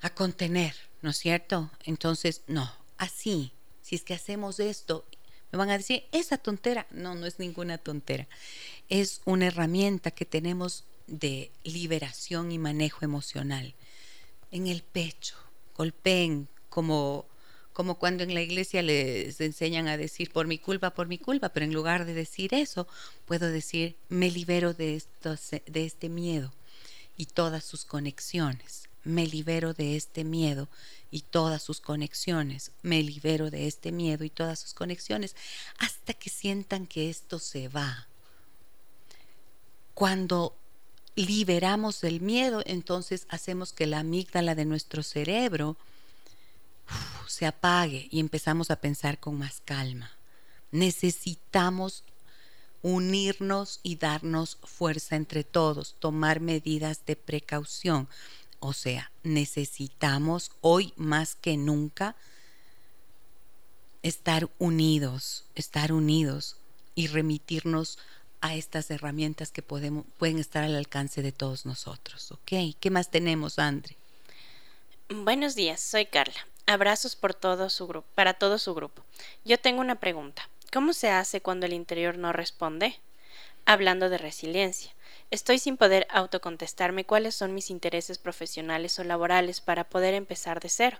A contener, ¿no es cierto? Entonces, no, así, si es que hacemos esto, me van a decir, esa tontera, no, no es ninguna tontera. es una herramienta que tenemos de liberación y manejo emocional. En el pecho, golpeen como como cuando en la iglesia les enseñan a decir por mi culpa, por mi culpa, pero en lugar de decir eso, puedo decir me libero de, de este miedo y todas sus conexiones. Me libero de este miedo y todas sus conexiones. Me libero de este miedo y todas sus conexiones hasta que sientan que esto se va. Cuando liberamos el miedo, entonces hacemos que la amígdala de nuestro cerebro se apague y empezamos a pensar con más calma. Necesitamos unirnos y darnos fuerza entre todos, tomar medidas de precaución. O sea, necesitamos hoy más que nunca estar unidos, estar unidos y remitirnos a estas herramientas que podemos, pueden estar al alcance de todos nosotros. ¿Ok? ¿Qué más tenemos, Andre? Buenos días, soy Carla. Abrazos por todo su grupo, para todo su grupo. Yo tengo una pregunta. ¿Cómo se hace cuando el interior no responde? Hablando de resiliencia. Estoy sin poder autocontestarme cuáles son mis intereses profesionales o laborales para poder empezar de cero.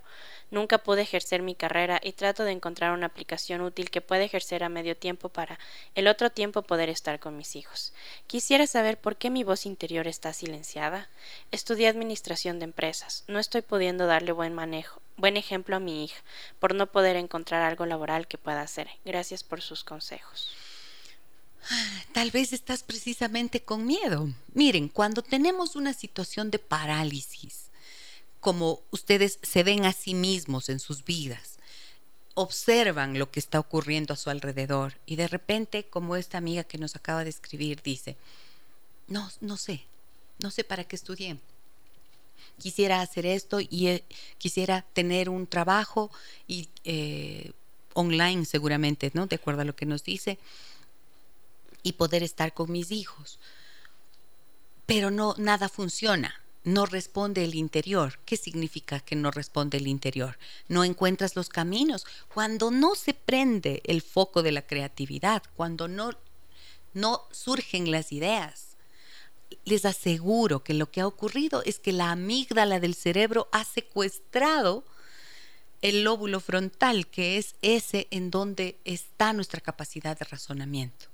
Nunca pude ejercer mi carrera y trato de encontrar una aplicación útil que pueda ejercer a medio tiempo para el otro tiempo poder estar con mis hijos. Quisiera saber por qué mi voz interior está silenciada. Estudié administración de empresas. No estoy pudiendo darle buen manejo, buen ejemplo a mi hija por no poder encontrar algo laboral que pueda hacer. Gracias por sus consejos. Tal vez estás precisamente con miedo. Miren, cuando tenemos una situación de parálisis, como ustedes se ven a sí mismos en sus vidas, observan lo que está ocurriendo a su alrededor y de repente, como esta amiga que nos acaba de escribir dice, no, no sé, no sé para qué estudié. Quisiera hacer esto y eh, quisiera tener un trabajo y eh, online seguramente, ¿no? De acuerdo a lo que nos dice y poder estar con mis hijos. Pero no, nada funciona. No responde el interior. ¿Qué significa que no responde el interior? No encuentras los caminos. Cuando no se prende el foco de la creatividad, cuando no, no surgen las ideas, les aseguro que lo que ha ocurrido es que la amígdala del cerebro ha secuestrado el lóbulo frontal, que es ese en donde está nuestra capacidad de razonamiento.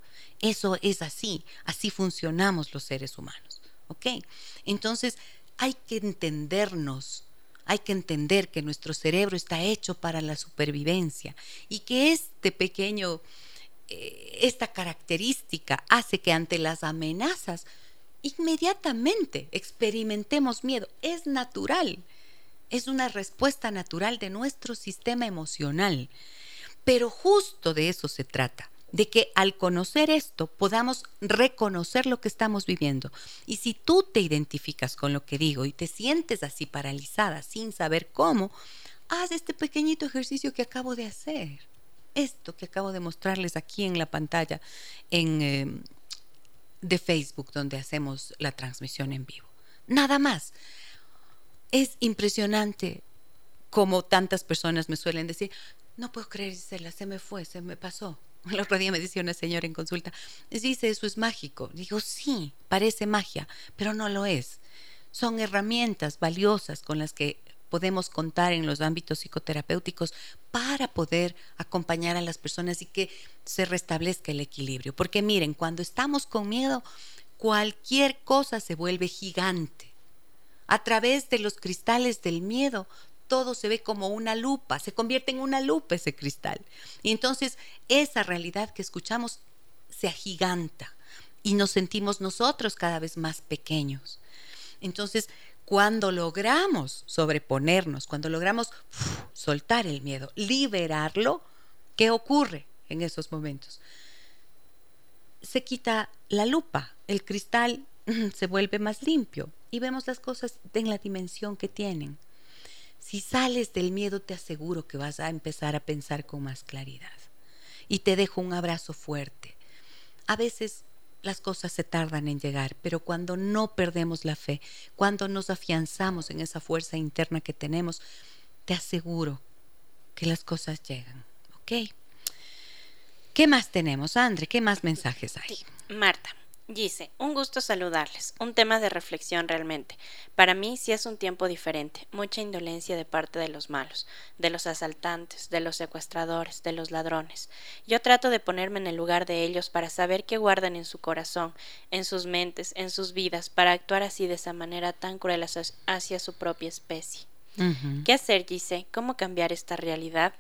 Eso es así, así funcionamos los seres humanos. ¿Ok? Entonces hay que entendernos, hay que entender que nuestro cerebro está hecho para la supervivencia y que este pequeño, eh, esta característica hace que ante las amenazas inmediatamente experimentemos miedo. Es natural, es una respuesta natural de nuestro sistema emocional. Pero justo de eso se trata de que al conocer esto podamos reconocer lo que estamos viviendo. Y si tú te identificas con lo que digo y te sientes así paralizada sin saber cómo, haz este pequeñito ejercicio que acabo de hacer. Esto que acabo de mostrarles aquí en la pantalla en, eh, de Facebook donde hacemos la transmisión en vivo. Nada más. Es impresionante como tantas personas me suelen decir, no puedo creer, se me fue, se me pasó. *laughs* El otro día me decía una señora en consulta, dice, eso es mágico. Digo, sí, parece magia, pero no lo es. Son herramientas valiosas con las que podemos contar en los ámbitos psicoterapéuticos para poder acompañar a las personas y que se restablezca el equilibrio. Porque miren, cuando estamos con miedo, cualquier cosa se vuelve gigante. A través de los cristales del miedo todo se ve como una lupa, se convierte en una lupa ese cristal. Y entonces esa realidad que escuchamos se agiganta y nos sentimos nosotros cada vez más pequeños. Entonces, cuando logramos sobreponernos, cuando logramos soltar el miedo, liberarlo, ¿qué ocurre en esos momentos? Se quita la lupa, el cristal se vuelve más limpio y vemos las cosas en la dimensión que tienen. Si sales del miedo, te aseguro que vas a empezar a pensar con más claridad. Y te dejo un abrazo fuerte. A veces las cosas se tardan en llegar, pero cuando no perdemos la fe, cuando nos afianzamos en esa fuerza interna que tenemos, te aseguro que las cosas llegan. ¿Ok? ¿Qué más tenemos, Andre? ¿Qué más mensajes hay? Marta, Dice, un gusto saludarles, un tema de reflexión realmente. Para mí sí es un tiempo diferente, mucha indolencia de parte de los malos, de los asaltantes, de los secuestradores, de los ladrones. Yo trato de ponerme en el lugar de ellos para saber qué guardan en su corazón, en sus mentes, en sus vidas, para actuar así de esa manera tan cruel hacia su propia especie. ¿Qué hacer, Gise? ¿Cómo cambiar esta realidad?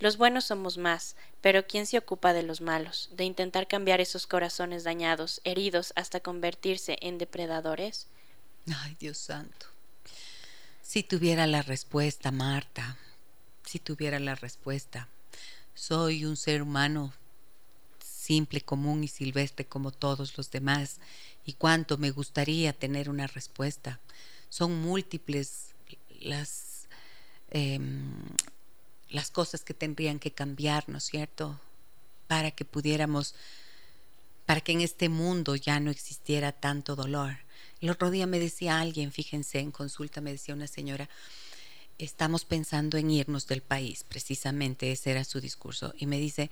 Los buenos somos más, pero ¿quién se ocupa de los malos, de intentar cambiar esos corazones dañados, heridos, hasta convertirse en depredadores? Ay, Dios santo. Si tuviera la respuesta, Marta, si tuviera la respuesta. Soy un ser humano simple, común y silvestre como todos los demás, y cuánto me gustaría tener una respuesta. Son múltiples las, em, las cosas que tendrían que cambiar, ¿no es cierto? Para que pudiéramos, para que en este mundo ya no existiera tanto dolor. El otro día me decía alguien, fíjense, en consulta me decía una señora, estamos pensando en irnos del país, precisamente ese era su discurso, y me dice,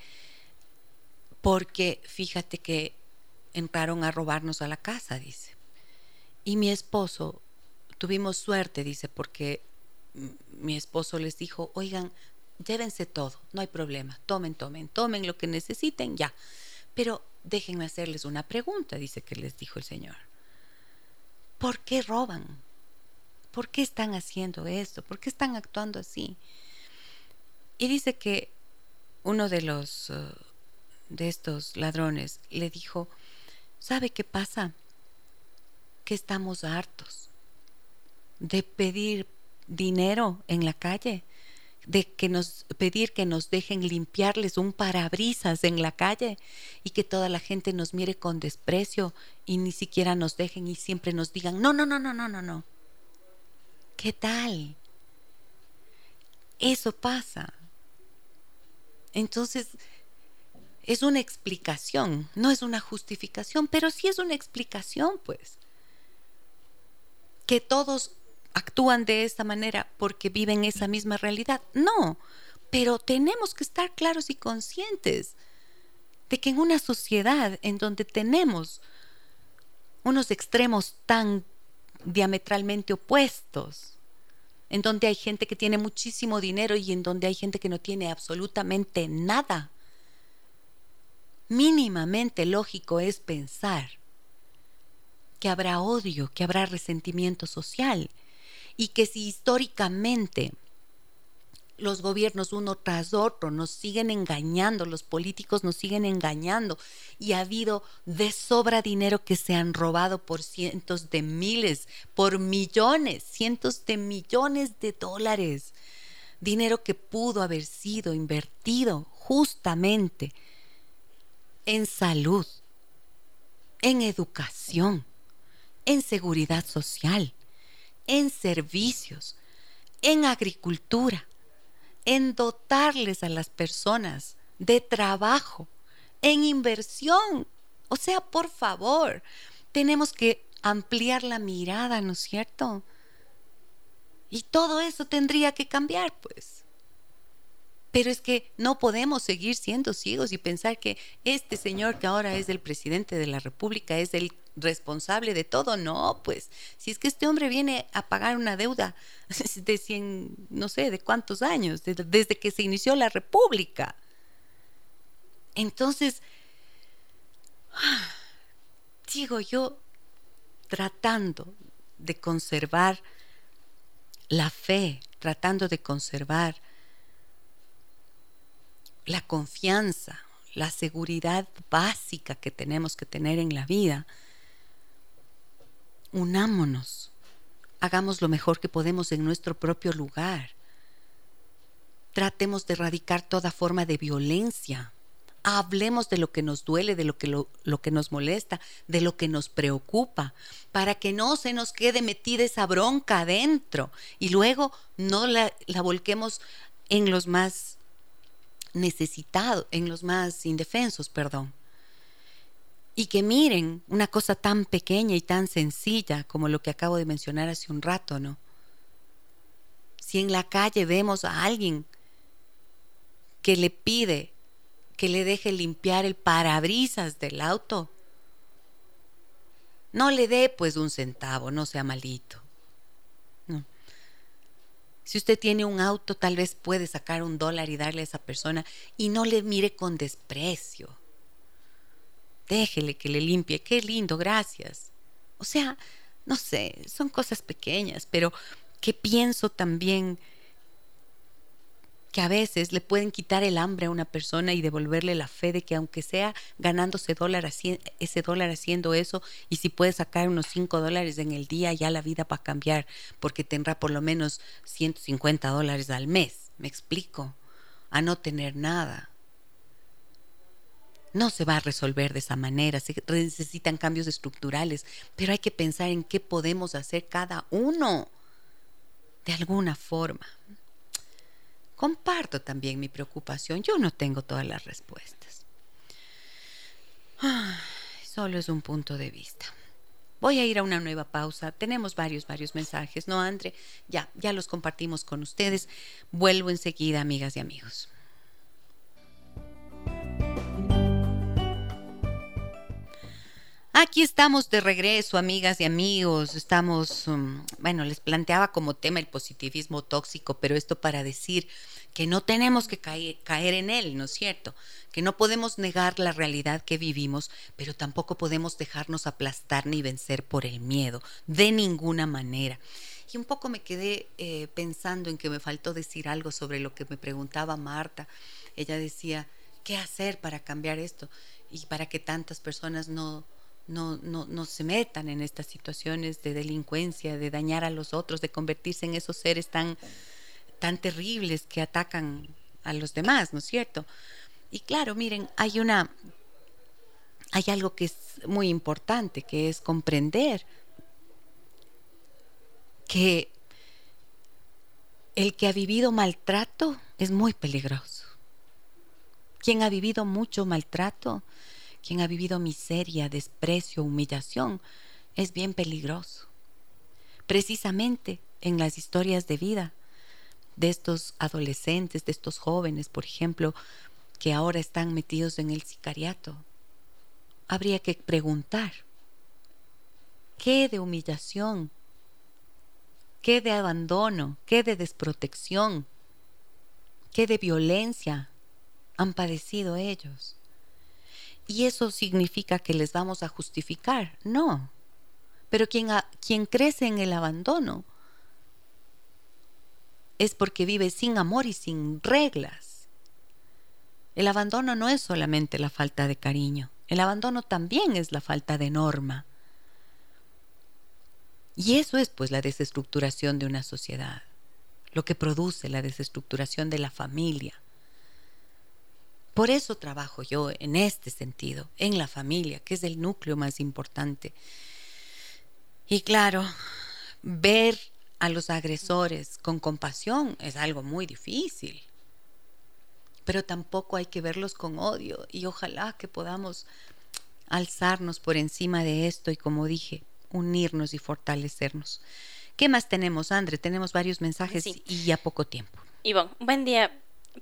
porque fíjate que entraron a robarnos a la casa, dice. Y mi esposo Tuvimos suerte, dice, porque mi esposo les dijo, oigan, llévense todo, no hay problema, tomen, tomen, tomen lo que necesiten, ya. Pero déjenme hacerles una pregunta, dice que les dijo el Señor. ¿Por qué roban? ¿Por qué están haciendo esto? ¿Por qué están actuando así? Y dice que uno de los uh, de estos ladrones le dijo, ¿sabe qué pasa? Que estamos hartos de pedir dinero en la calle, de que nos pedir que nos dejen limpiarles un parabrisas en la calle y que toda la gente nos mire con desprecio y ni siquiera nos dejen y siempre nos digan, "No, no, no, no, no, no, no." ¿Qué tal? Eso pasa. Entonces, es una explicación, no es una justificación, pero sí es una explicación, pues. Que todos actúan de esta manera porque viven esa misma realidad. No, pero tenemos que estar claros y conscientes de que en una sociedad en donde tenemos unos extremos tan diametralmente opuestos, en donde hay gente que tiene muchísimo dinero y en donde hay gente que no tiene absolutamente nada, mínimamente lógico es pensar que habrá odio, que habrá resentimiento social, y que si históricamente los gobiernos uno tras otro nos siguen engañando, los políticos nos siguen engañando y ha habido de sobra dinero que se han robado por cientos de miles, por millones, cientos de millones de dólares. Dinero que pudo haber sido invertido justamente en salud, en educación, en seguridad social, en servicios, en agricultura, en dotarles a las personas de trabajo, en inversión. O sea, por favor, tenemos que ampliar la mirada, ¿no es cierto? Y todo eso tendría que cambiar, pues. Pero es que no podemos seguir siendo ciegos y pensar que este señor que ahora es el presidente de la República es el responsable de todo. No, pues, si es que este hombre viene a pagar una deuda *laughs* de 100, no sé, de cuántos años, desde que se inició la República. Entonces, *sighs* digo yo, tratando de conservar la fe, tratando de conservar la confianza, la seguridad básica que tenemos que tener en la vida, unámonos, hagamos lo mejor que podemos en nuestro propio lugar. Tratemos de erradicar toda forma de violencia. Hablemos de lo que nos duele, de lo que, lo, que nos molesta, de lo que nos preocupa, para que no se nos quede metida esa bronca adentro y luego no la, la volquemos en los más necesitados, en los más indefensos, perdón. Y que miren una cosa tan pequeña y tan sencilla como lo que acabo de mencionar hace un rato, ¿no? Si en la calle vemos a alguien que le pide que le deje limpiar el parabrisas del auto, No le dé pues un centavo, no sea malito. Si usted tiene un auto, tal vez puede sacar un dólar y darle a esa persona y no le mire con desprecio. Déjele que le limpie. Qué lindo, gracias. O sea, no sé, son cosas pequeñas, pero que pienso también que a veces le pueden quitar el hambre a una persona y devolverle la fe de que aunque sea ganándose dólar, ese dólar haciendo eso, y si puede sacar unos 5 dólares en el día, ya la vida va a cambiar, porque tendrá por lo menos 150 dólares al mes. ¿Me explico? A no tener nada. No se va a resolver de esa manera, se necesitan cambios estructurales, pero hay que pensar en qué podemos hacer cada uno de alguna forma. Comparto también mi preocupación. Yo no tengo todas las respuestas. solo es un punto de vista. Voy a ir a una nueva pausa. Tenemos varios, varios mensajes, ¿no, Andre? Ya, ya los compartimos con ustedes. Vuelvo enseguida, amigas y amigos. Aquí estamos de regreso, amigas y amigos. Estamos, um, bueno, les planteaba como tema el positivismo tóxico, pero esto para decir que no tenemos que caer, en él, ¿no es cierto? Que no podemos negar la realidad que vivimos, pero tampoco podemos dejarnos aplastar ni vencer por el miedo, de ninguna manera. Y un poco me quedé eh, pensando en que me faltó decir algo sobre lo que me preguntaba Marta. Ella decía, ¿qué hacer para cambiar esto? Y para que tantas personas no no, no, no se metan en estas situaciones de delincuencia, de dañar a los otros, de convertirse en esos seres tan, tan terribles que atacan a los demás, ¿no es cierto? Y claro, miren, hay una, hay algo que es muy importante, que es comprender que el que ha vivido maltrato es muy peligroso. Quien ha vivido mucho maltrato quien ha vivido miseria, desprecio, humillación, es bien peligroso. Precisamente en las historias de vida de estos adolescentes, de estos jóvenes, por ejemplo, que ahora están metidos en el sicariato, habría que preguntar, ¿qué de humillación? ¿Qué de abandono? ¿Qué de desprotección? ¿Qué de violencia han padecido ellos? ¿Y eso significa que les vamos a justificar? No. Pero quien, quien crece en el abandono es porque vive sin amor y sin reglas. El abandono no es solamente la falta de cariño, el abandono también es la falta de norma. Y eso es pues la desestructuración de una sociedad, lo que produce la desestructuración de la familia, por eso trabajo yo en este sentido, en la familia, que es el núcleo más importante. Y claro, ver a los agresores con compasión es algo muy difícil, pero tampoco hay que verlos con odio y ojalá que podamos alzarnos por encima de esto y como dije, unirnos y fortalecernos. ¿Qué más tenemos, André? Tenemos varios mensajes y ya poco tiempo. Ivonne, buen día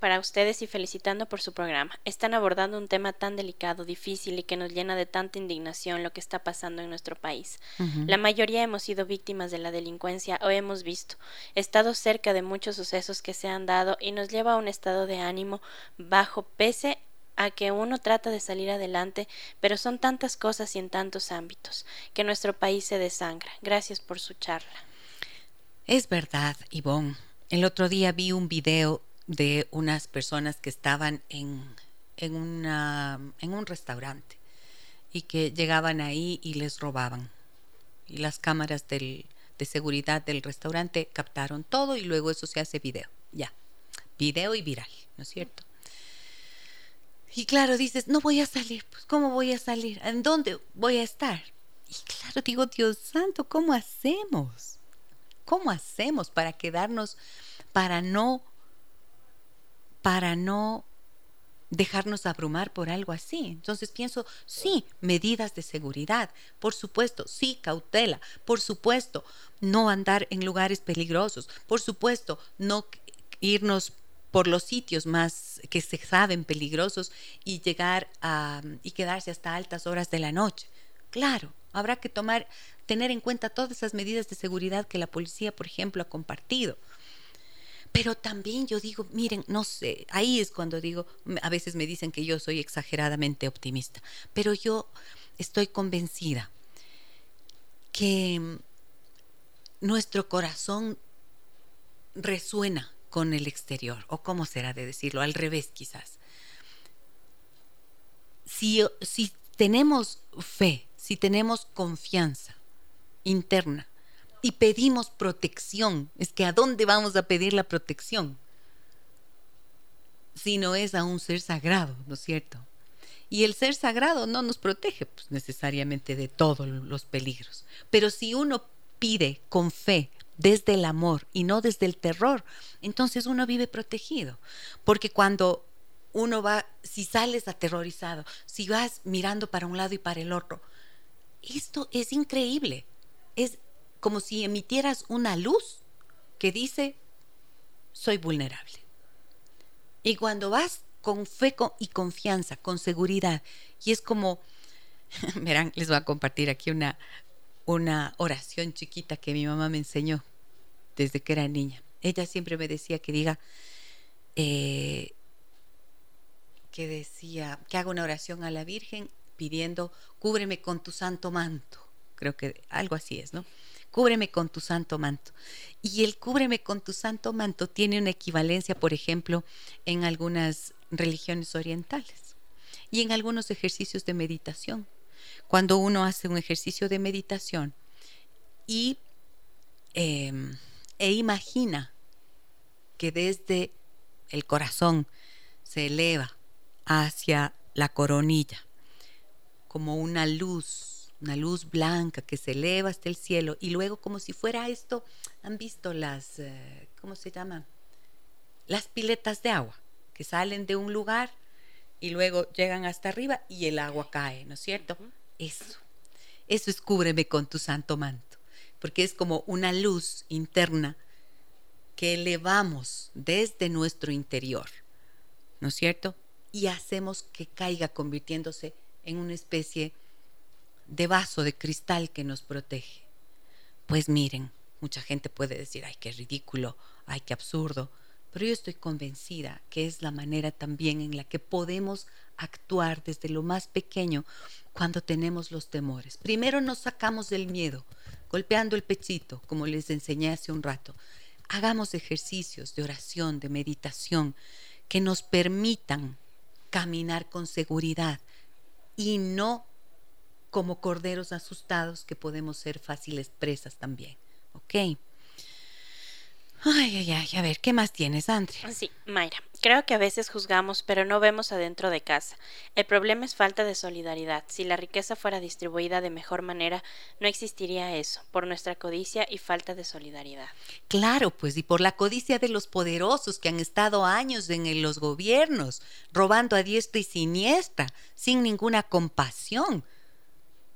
para ustedes y felicitando por su programa. Están abordando un tema tan delicado, difícil y que nos llena de tanta indignación lo que está pasando en nuestro país. La mayoría hemos sido víctimas de la delincuencia o hemos visto, estado cerca de muchos sucesos que se han dado y nos lleva a un estado de ánimo bajo pese a que uno trata de salir adelante, pero son tantas cosas y en tantos ámbitos que nuestro país se desangra. Gracias por su charla. Es verdad, Ivonne. El otro día vi un video de unas personas que estaban en, en, una, en un restaurante y que llegaban ahí y les robaban. Y las cámaras del, de seguridad del restaurante captaron todo y luego eso se hace video. Ya, video y viral, ¿no es cierto? Y claro, dices, no voy a salir, pues ¿cómo voy a salir? ¿En dónde voy a estar? Y claro, digo, Dios santo, ¿cómo hacemos? ¿Cómo hacemos para quedarnos, para no para no dejarnos abrumar por algo así. Entonces pienso, sí, medidas de seguridad, por supuesto, sí, cautela, por supuesto, no andar en lugares peligrosos, por supuesto, no irnos por los sitios más que se saben peligrosos y llegar a y quedarse hasta altas horas de la noche. Claro, Habrá que tomar, tener en cuenta todas esas medidas de seguridad que la policía, por ejemplo, ha compartido. Pero también yo digo, miren, no sé, ahí es cuando digo, a veces me dicen que yo soy exageradamente optimista, pero yo estoy convencida que nuestro corazón resuena con el exterior, o cómo será de decirlo, al revés quizás. Si, si tenemos fe, si tenemos confianza interna y pedimos protección, es que ¿a dónde vamos a pedir la protección? Si no es a un ser sagrado, ¿no es cierto? Y el ser sagrado no nos protege pues, necesariamente de todos los peligros. Pero si uno pide con fe, desde el amor y no desde el terror, entonces uno vive protegido. Porque cuando uno va, si sales aterrorizado, si vas mirando para un lado y para el otro, esto es increíble. Es como si emitieras una luz que dice, soy vulnerable. Y cuando vas con fe y confianza, con seguridad, y es como, *laughs* verán, les voy a compartir aquí una, una oración chiquita que mi mamá me enseñó desde que era niña. Ella siempre me decía que diga, eh, que decía, que haga una oración a la Virgen pidiendo, cúbreme con tu santo manto. Creo que algo así es, ¿no? Cúbreme con tu santo manto. Y el cúbreme con tu santo manto tiene una equivalencia, por ejemplo, en algunas religiones orientales y en algunos ejercicios de meditación cuando uno hace un ejercicio de meditación y em, e imagina que desde el corazón se eleva hacia la coronilla como una luz, una luz blanca que se eleva hasta el cielo y luego como si fuera esto, han visto las, eh, ¿cómo se llama? Las piletas de agua que salen de un lugar y luego llegan hasta arriba y el agua cae, ¿no es cierto? Eso. Eso es cúbreme con tu santo manto, porque es como una luz interna que elevamos desde nuestro interior, ¿no es cierto? Y hacemos que caiga convirtiéndose en una especie de vaso de cristal que nos protege. Pues miren, mucha gente puede decir, ay, qué ridículo, ay, qué absurdo, pero yo estoy convencida que es la manera también en la que podemos actuar desde lo más pequeño cuando tenemos los temores. Primero nos sacamos del miedo, golpeando el pechito, como les enseñé hace un rato. Hagamos ejercicios de oración, de meditación, que nos permitan caminar con seguridad y no como corderos asustados que podemos ser fáciles presas también. ¿Ok? Ay, ay, ay, a ver, ¿qué más tienes, Andrea? Sí, Mayra, creo que a veces juzgamos, pero no vemos adentro de casa. El problema es falta de solidaridad. Si la riqueza fuera distribuida de mejor manera, no existiría eso, por nuestra codicia y falta de solidaridad. Claro, pues, y por la codicia de los poderosos que han estado años en los gobiernos, robando a diestra y siniestra, sin ninguna compasión.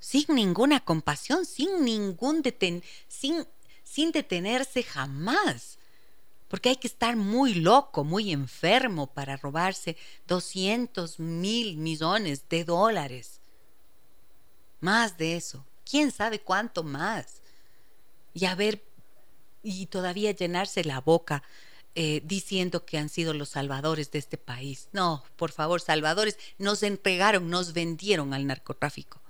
Sin ninguna compasión, sin ningún deten sin, sin detenerse jamás porque hay que estar muy loco, muy enfermo para robarse 200 mil millones de dólares. Más de eso, quién sabe cuánto más. Y a ver, y todavía llenarse la boca eh, diciendo que han sido los salvadores de este país. No, por favor, salvadores, nos entregaron, nos vendieron al narcotráfico.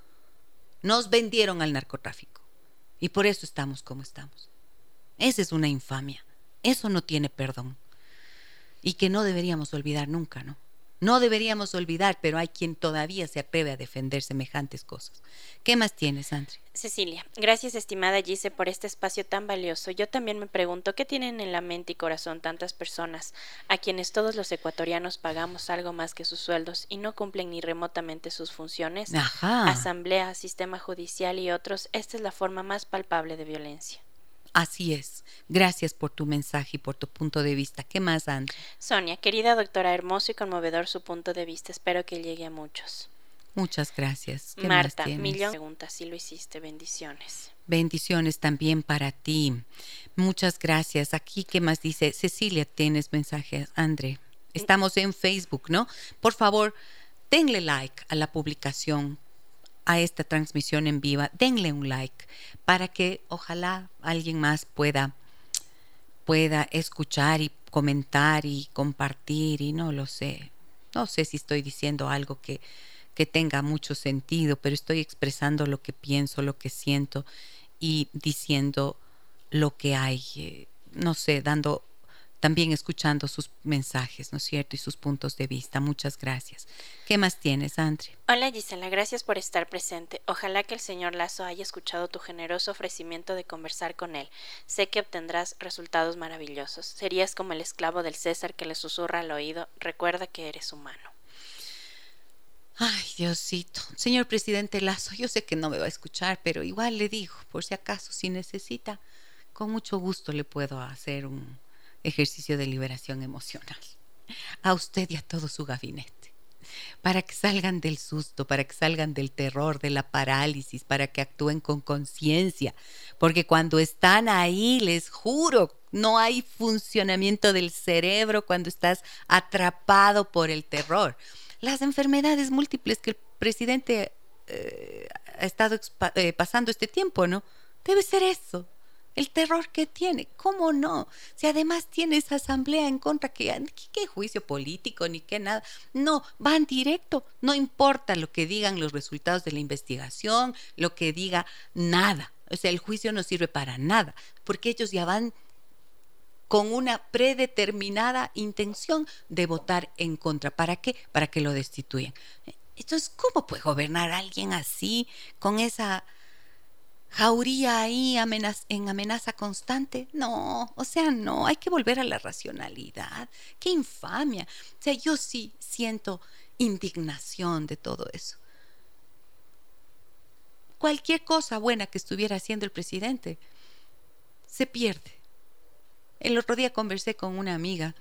Nos vendieron al narcotráfico. Y por eso estamos como estamos. Esa es una infamia. Eso no tiene perdón. Y que no deberíamos olvidar nunca, ¿no? No deberíamos olvidar, pero hay quien todavía se atreve a defender semejantes cosas. ¿Qué más tienes, André? Cecilia, gracias estimada Gise por este espacio tan valioso. Yo también me pregunto qué tienen en la mente y corazón tantas personas a quienes todos los ecuatorianos pagamos algo más que sus sueldos y no cumplen ni remotamente sus funciones. Ajá. Asamblea, sistema judicial y otros. Esta es la forma más palpable de violencia. Así es. Gracias por tu mensaje y por tu punto de vista. ¿Qué más, Andrea? Sonia, querida doctora, hermoso y conmovedor su punto de vista. Espero que llegue a muchos. Muchas gracias. Marta, millón de preguntas. Si lo hiciste. Bendiciones. Bendiciones también para ti. Muchas gracias. Aquí, ¿qué más dice? Cecilia, tienes mensajes. André, estamos en Facebook, ¿no? Por favor, denle like a la publicación a esta transmisión en viva, denle un like para que ojalá alguien más pueda pueda escuchar y comentar y compartir y no lo sé. No sé si estoy diciendo algo que, que tenga mucho sentido, pero estoy expresando lo que pienso, lo que siento y diciendo lo que hay, eh, no sé, dando también escuchando sus mensajes, ¿no es cierto? Y sus puntos de vista. Muchas gracias. ¿Qué más tienes, André? Hola Gisela, gracias por estar presente. Ojalá que el señor Lazo haya escuchado tu generoso ofrecimiento de conversar con él. Sé que obtendrás resultados maravillosos. Serías como el esclavo del César que le susurra al oído, recuerda que eres humano. Ay, Diosito. Señor presidente Lazo, yo sé que no me va a escuchar, pero igual le digo, por si acaso, si necesita, con mucho gusto le puedo hacer un ejercicio de liberación emocional a usted y a todo su gabinete, para que salgan del susto, para que salgan del terror, de la parálisis, para que actúen con conciencia, porque cuando están ahí, les juro, no hay funcionamiento del cerebro cuando estás atrapado por el terror. Las enfermedades múltiples que el presidente eh, ha estado eh, pasando este tiempo, ¿no? Debe ser eso, el terror que tiene. ¿Cómo no? Si además tiene esa asamblea en contra, que qué juicio político ni qué nada. No, van directo. No importa lo que digan los resultados de la investigación, lo que diga nada. O sea, el juicio no sirve para nada, porque ellos ya van con una predeterminada intención de votar en contra. ¿Para qué? Para que lo destituyan. Entonces, ¿cómo puede gobernar alguien así, con esa jauría ahí en amenaza constante. No, o sea, no, hay que volver a la racionalidad. Qué infamia. O sea, yo sí siento indignación de todo eso. Cualquier cosa buena que estuviera haciendo el presidente se pierde. El otro día conversé con una amiga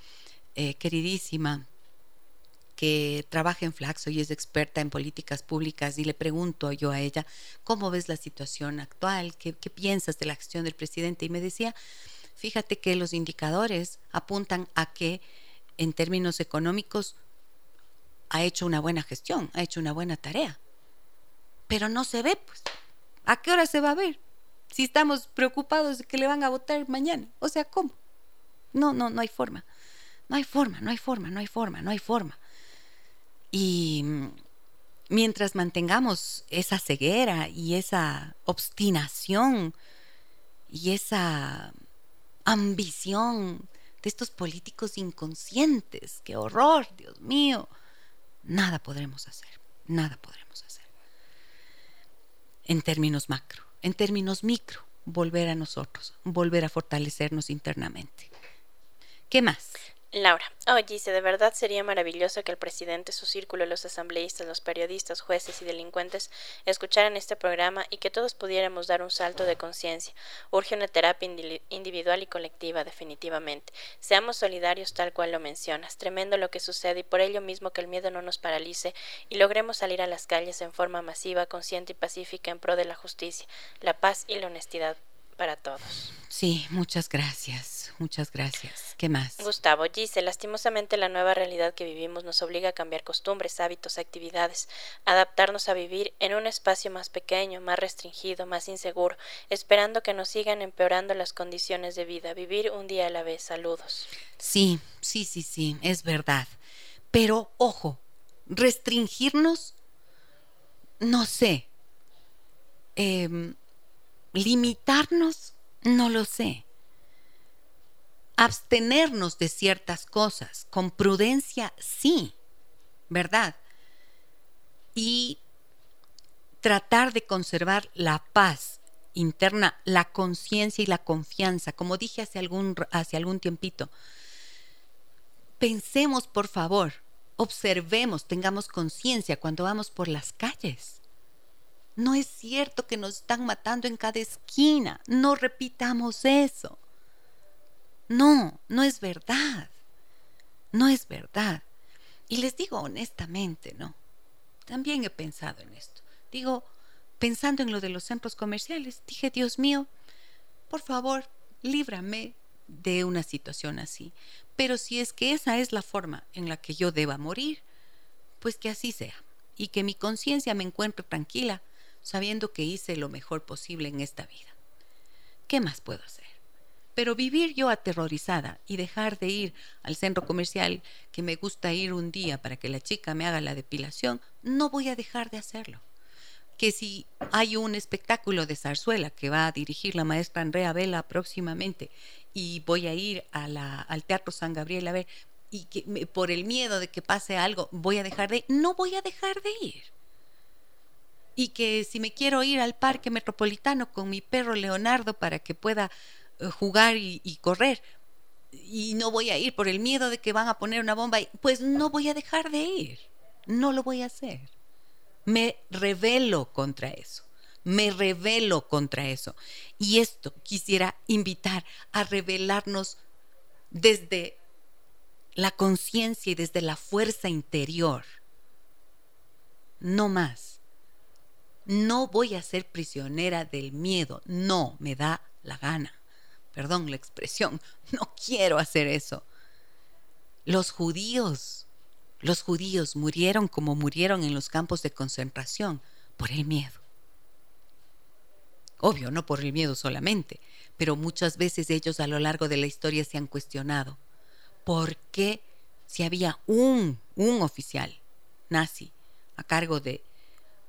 eh, queridísima que trabaja en Flaxo y es experta en políticas públicas y le pregunto yo a ella, ¿cómo ves la situación actual? ¿Qué, piensas de la acción del presidente? Y me decía, fíjate que los indicadores apuntan a que en términos económicos ha hecho una buena gestión, ha hecho una buena tarea. Pero no se ve, pues. ¿A qué hora se va a ver? Si estamos preocupados de que le van a votar mañana. O sea, ¿cómo? No, no, no hay forma. No hay forma, no hay forma, no hay forma, no hay forma. Y mientras mantengamos esa ceguera y esa obstinación y esa ambición de estos políticos inconscientes, qué horror, Dios mío, nada podremos hacer, nada podremos hacer. En términos macro, en términos micro, volver a nosotros, volver a fortalecernos internamente. ¿Qué más? Laura, oye, dice, de verdad sería maravilloso que el presidente, su círculo, los asambleístas, los periodistas, jueces y delincuentes escucharan este programa y que todos pudiéramos dar un salto de conciencia. Urge una terapia individual y colectiva, definitivamente. Seamos solidarios tal cual lo mencionas. Tremendo lo que sucede y por ello mismo que el miedo no nos paralice y logremos salir a las calles en forma masiva, consciente y pacífica en pro de la justicia, la paz y la honestidad para todos. Sí, muchas gracias, muchas gracias. ¿Qué más? Gustavo dice, lastimosamente la nueva realidad que vivimos nos obliga a cambiar costumbres, hábitos, actividades, adaptarnos a vivir en un espacio más pequeño, más restringido, más inseguro, esperando que nos sigan empeorando las condiciones de vida, vivir un día a la vez. Saludos. Sí, sí, sí, sí, es verdad. Pero ojo, restringirnos, no sé. Eh, Limitarnos, no lo sé. Abstenernos de ciertas cosas, con prudencia, sí, ¿verdad? Y tratar de conservar la paz interna, la conciencia y la confianza, como dije hace algún, hace algún tiempito. Pensemos, por favor, observemos, tengamos conciencia cuando vamos por las calles. No es cierto que nos están matando en cada esquina. No repitamos eso. No, no es verdad. No es verdad. Y les digo honestamente, ¿no? También he pensado en esto. Digo, pensando en lo de los centros comerciales, dije, Dios mío, por favor, líbrame de una situación así. Pero si es que esa es la forma en la que yo deba morir, pues que así sea. Y que mi conciencia me encuentre tranquila sabiendo que hice lo mejor posible en esta vida. ¿Qué más puedo hacer? Pero vivir yo aterrorizada y dejar de ir al centro comercial que me gusta ir un día para que la chica me haga la depilación, no voy a dejar de hacerlo. Que si hay un espectáculo de zarzuela que va a dirigir la maestra Andrea Vela próximamente y voy a ir al Teatro San Gabriel a ver, y que por el miedo de que pase algo voy a dejar de ir, no voy a dejar de ir. Y que si me quiero ir al parque metropolitano con mi perro Leonardo para que pueda eh, jugar y, correr, y no voy a ir por el miedo de que van a poner una bomba, pues no voy a dejar de ir, no lo voy a hacer. Me rebelo contra eso, me rebelo contra eso. Y esto quisiera invitar a rebelarnos desde la conciencia y desde la fuerza interior. No más. No voy a ser prisionera del miedo. No me da la gana. Perdón la expresión. *laughs* No quiero hacer eso. Los judíos, los judíos murieron como murieron en los campos de concentración por el miedo. Obvio, no por el miedo solamente, pero muchas veces ellos a lo largo de la historia se han cuestionado por qué si había un, un oficial nazi a cargo de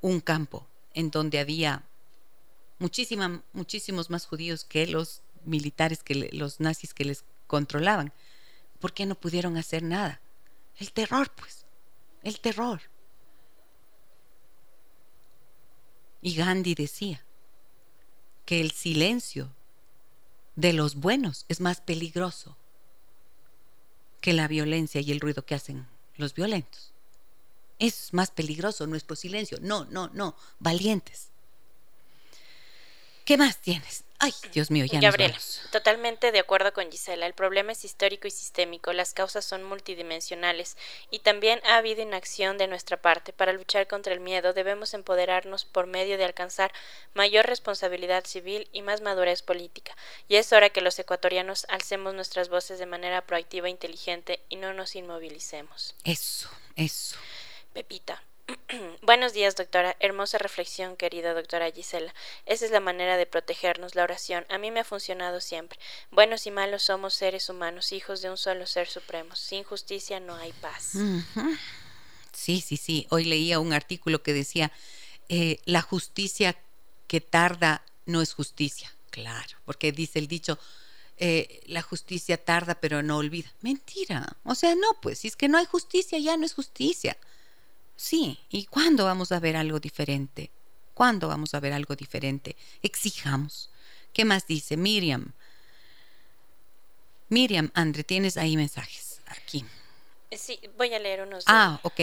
un campo en donde había muchísima, muchísimos más judíos que los militares, que los nazis que les controlaban. ¿Por qué no pudieron hacer nada? El terror, pues, el terror. Y Gandhi decía que el silencio de los buenos es más peligroso que la violencia y el ruido que hacen los violentos. Es más peligroso nuestro silencio. No, no, no. Valientes. ¿Qué más tienes? Ay, Dios mío, ya Gabriela, totalmente de acuerdo con Gisela. El problema es histórico y sistémico. Las causas son multidimensionales y también ha habido inacción de nuestra parte. Para luchar contra el miedo debemos empoderarnos por medio de alcanzar mayor responsabilidad civil y más madurez política. Y es hora que los ecuatorianos alcemos nuestras voces de manera proactiva e inteligente y no nos inmovilicemos. Eso, eso. Pepita, *clears throat* Buenos días, doctora. Hermosa reflexión, querida doctora Gisela. Esa es la manera de protegernos, la oración. A mí me ha funcionado siempre. Buenos y malos somos seres humanos, hijos de un solo ser supremo. Sin justicia no hay paz. Sí, sí, sí. Hoy leía un artículo que decía, eh, la justicia que tarda no es justicia. Claro, porque dice el dicho, eh, la justicia tarda pero no olvida. Mentira. O sea, no, pues si es que no hay justicia, ya no es justicia. Sí, ¿y cuándo vamos a ver algo diferente? ¿Cuándo vamos a ver algo diferente? Exijamos. ¿Qué más dice Miriam? Miriam, Andre, tienes ahí mensajes. Aquí. Sí, voy a leer unos. Ah, ok,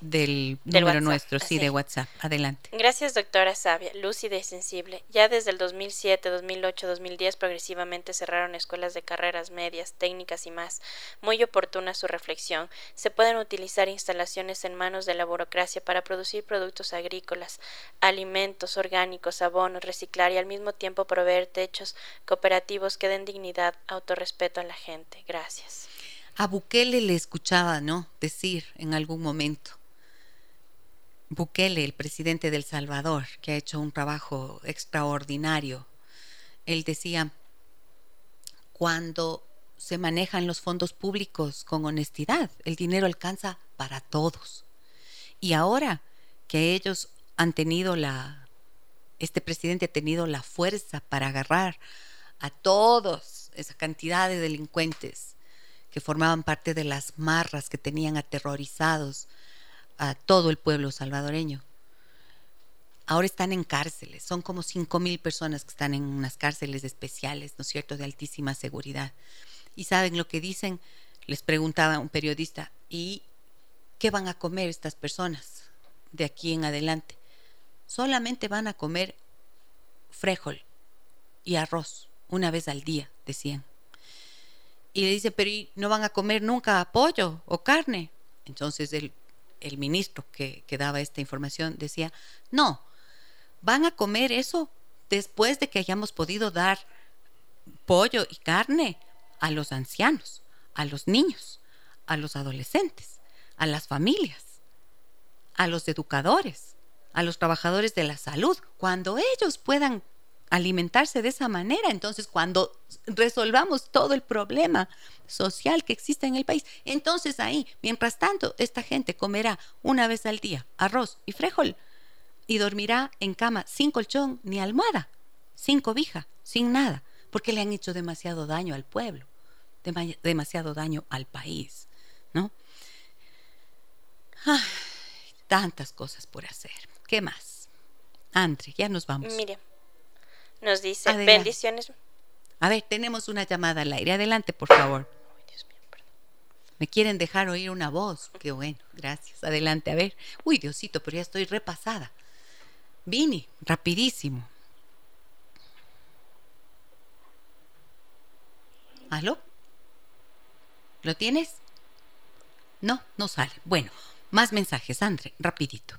del, número nuestro, sí, de WhatsApp. Adelante. Gracias, doctora Sabia, lúcida y sensible. Ya desde el 2007, 2008, 2010 progresivamente cerraron escuelas de carreras medias, técnicas y más. Muy oportuna su reflexión. Se pueden utilizar instalaciones en manos de la burocracia para producir productos agrícolas, alimentos orgánicos, abonos, reciclar y al mismo tiempo proveer techos cooperativos que den dignidad, autorrespeto a la gente. Gracias. A Bukele le escuchaba, ¿no? Decir en algún momento. Bukele, el presidente del Salvador, que ha hecho un trabajo extraordinario, él decía, cuando se manejan los fondos públicos con honestidad, el dinero alcanza para todos. Y ahora que ellos han tenido la, este presidente ha tenido la fuerza para agarrar a todos esa cantidad de delincuentes que formaban parte de las marras que tenían aterrorizados a todo el pueblo salvadoreño. Ahora están en cárceles, son como cinco mil personas que están en unas cárceles especiales, ¿no es cierto?, de altísima seguridad. Y saben lo que dicen, les preguntaba un periodista, ¿y qué van a comer estas personas de aquí en adelante? Solamente van a comer frijol y arroz una vez al día, decían y le dice, pero no van a comer nunca pollo o carne? Entonces el, el ministro que, que daba esta información decía, no, van a comer eso después de que hayamos podido dar pollo y carne a los ancianos, a los niños, a los adolescentes, a las familias, a los educadores, a los trabajadores de la salud. Cuando ellos puedan alimentarse de esa manera, entonces cuando resolvamos todo el problema social que existe en el país, entonces ahí, mientras tanto, esta gente comerá una vez al día arroz y frijol y dormirá en cama sin colchón ni almohada, sin cobija, sin nada, porque le han hecho demasiado daño al pueblo, demasiado daño al país, ¿no? tantas cosas por hacer. ¿Qué más? Andre, ya nos vamos. Mire, nos dice bendiciones. A ver, tenemos una llamada al aire. Adelante, por favor. Me quieren dejar oír una voz. Qué bueno, gracias. Adelante, a ver. Uy, Diosito, pero ya estoy repasada. Vini, rapidísimo. ¿Aló? ¿Lo tienes? No, no sale. Bueno, más mensajes, Andre, rapidito.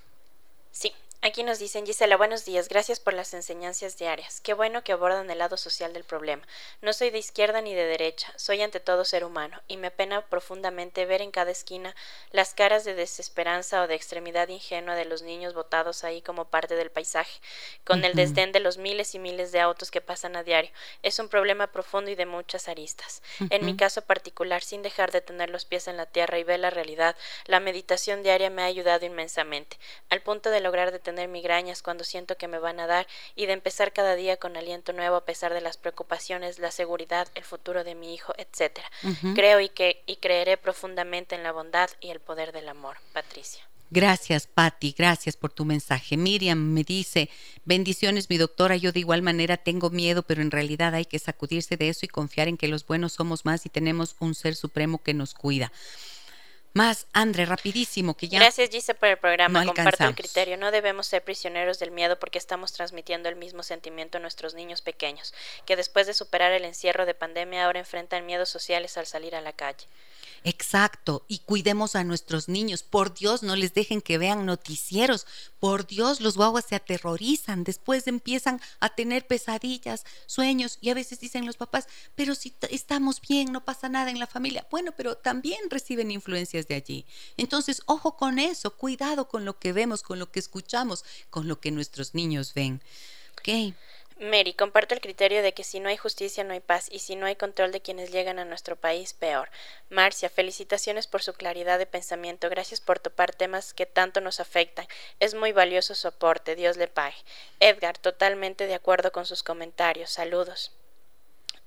Sí, Aquí nos dicen, Gisela, buenos días, gracias por las enseñanzas diarias. Qué bueno que abordan el lado social del problema. No soy de izquierda ni de derecha, soy ante todo ser humano, y me apena profundamente ver en cada esquina las caras de desesperanza o de extremidad ingenua de los niños botados ahí como parte del paisaje, con el desdén de los miles y miles de autos que pasan a diario. Es un problema profundo y de muchas aristas. En mi caso particular, sin dejar de tener los pies en la tierra y ver la realidad, la meditación diaria me ha ayudado inmensamente, al punto de lograr tener migrañas cuando siento que me van a dar y de empezar cada día con aliento nuevo a pesar de las preocupaciones, la seguridad, el futuro de mi hijo, etc. Creo y, que, y creeré profundamente en la bondad y el poder del amor. Patricia. Gracias, Patti, gracias por tu mensaje. Miriam me dice, bendiciones, mi doctora, yo de igual manera tengo miedo, pero en realidad hay que sacudirse de eso y confiar en que los buenos somos más y tenemos un ser supremo que nos cuida. Más, Andre, rapidísimo, que ya. Gracias, Gise, por el programa. Comparto el criterio. No debemos ser prisioneros del miedo porque estamos transmitiendo el mismo sentimiento a nuestros niños pequeños, que después de superar el encierro de pandemia ahora enfrentan miedos sociales al salir a la calle. Exacto, y cuidemos a nuestros niños. Por Dios, no les dejen que vean noticieros. Por Dios, los guaguas se aterrorizan. Después empiezan a tener pesadillas, sueños, y a veces dicen los papás, pero si estamos bien, no pasa nada en la familia. Bueno, pero también reciben influencias de allí. Entonces, ojo con eso, cuidado con lo que vemos, con lo que escuchamos, con lo que nuestros niños ven. ¿Ok? Mary, comparto el criterio de que si no hay justicia no hay paz y si no hay control de quienes llegan a nuestro país, peor. Marcia, felicitaciones por su claridad de pensamiento. Gracias por topar temas que tanto nos afectan. Es muy valioso su aporte. Dios le pague. Edgar, totalmente de acuerdo con sus comentarios. Saludos.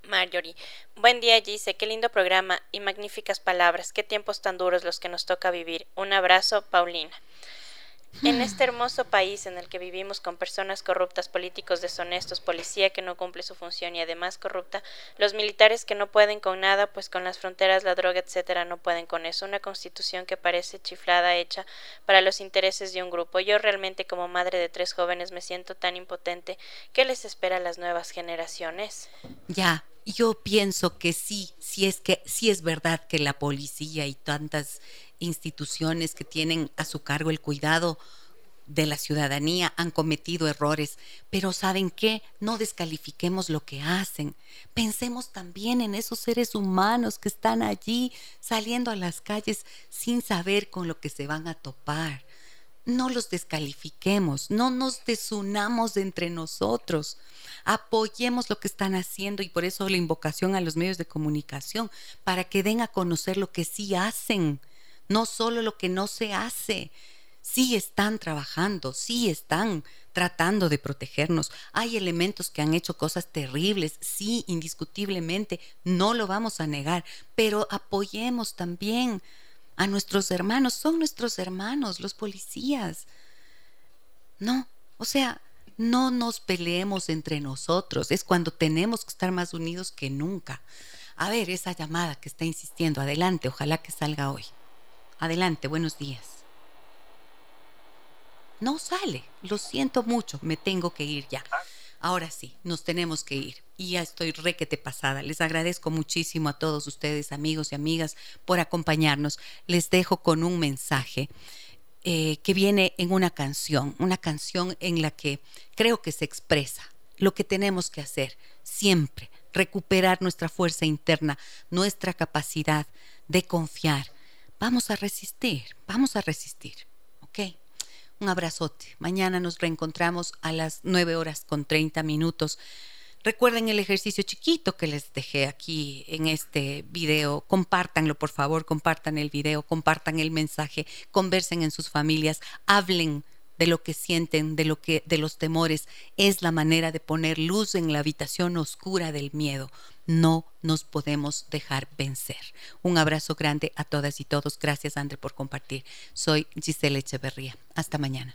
Marjorie, buen día Gise, qué lindo programa y magníficas palabras, qué tiempos tan duros los que nos toca vivir. Un abrazo, Paulina. En este hermoso país en el que vivimos con personas corruptas, políticos deshonestos, policía que no cumple su función y además corrupta, los militares que no pueden con nada, pues con las fronteras, la droga, etcétera, no pueden con eso. Una constitución que parece chiflada hecha para los intereses de un grupo. Yo realmente como madre de tres jóvenes me siento tan impotente. ¿Qué les espera a las nuevas generaciones? Ya, yo pienso que sí, sí es que sí es verdad que la policía y tantas instituciones que tienen a su cargo el cuidado de la ciudadanía han cometido errores, pero ¿saben qué? No descalifiquemos lo que hacen. Pensemos también en esos seres humanos que están allí saliendo a las calles sin saber con lo que se van a topar. No los descalifiquemos, no nos desunamos entre nosotros. Apoyemos lo que están haciendo y por eso la invocación a los medios de comunicación, para que den a conocer lo que sí hacen no solo lo que no se hace. Sí están trabajando, sí están tratando de protegernos. Hay elementos que han hecho cosas terribles, sí, indiscutiblemente, no lo vamos a negar, pero apoyemos también a nuestros hermanos, son nuestros hermanos, los policías. No, o sea, no nos peleemos entre nosotros, es cuando tenemos que estar más unidos que nunca. A ver, esa llamada que está insistiendo, adelante, ojalá que salga hoy. Adelante, buenos días. No sale, lo siento mucho, me tengo que ir ya. Ahora sí, nos tenemos que ir. Y ya estoy requete pasada. Les agradezco muchísimo a todos ustedes, amigos y amigas, por acompañarnos. Les dejo con un mensaje eh, que viene en una canción, una canción en la que creo que se expresa lo que tenemos que hacer siempre, recuperar nuestra fuerza interna, nuestra capacidad de confiar, vamos a resistir, vamos a resistir, ¿ok? Un abrazote. Mañana nos reencontramos a las 9 horas con 30 minutos. Recuerden el ejercicio chiquito que les dejé aquí en este video. Compártanlo, por favor, compartan el video, compartan el mensaje, conversen en sus familias, hablen de lo que sienten, de lo que de los temores, es la manera de poner luz en la habitación oscura del miedo. No nos podemos dejar vencer. Un abrazo grande a todas y todos. Gracias, André, por compartir. Soy Giselle Echeverría. Hasta mañana.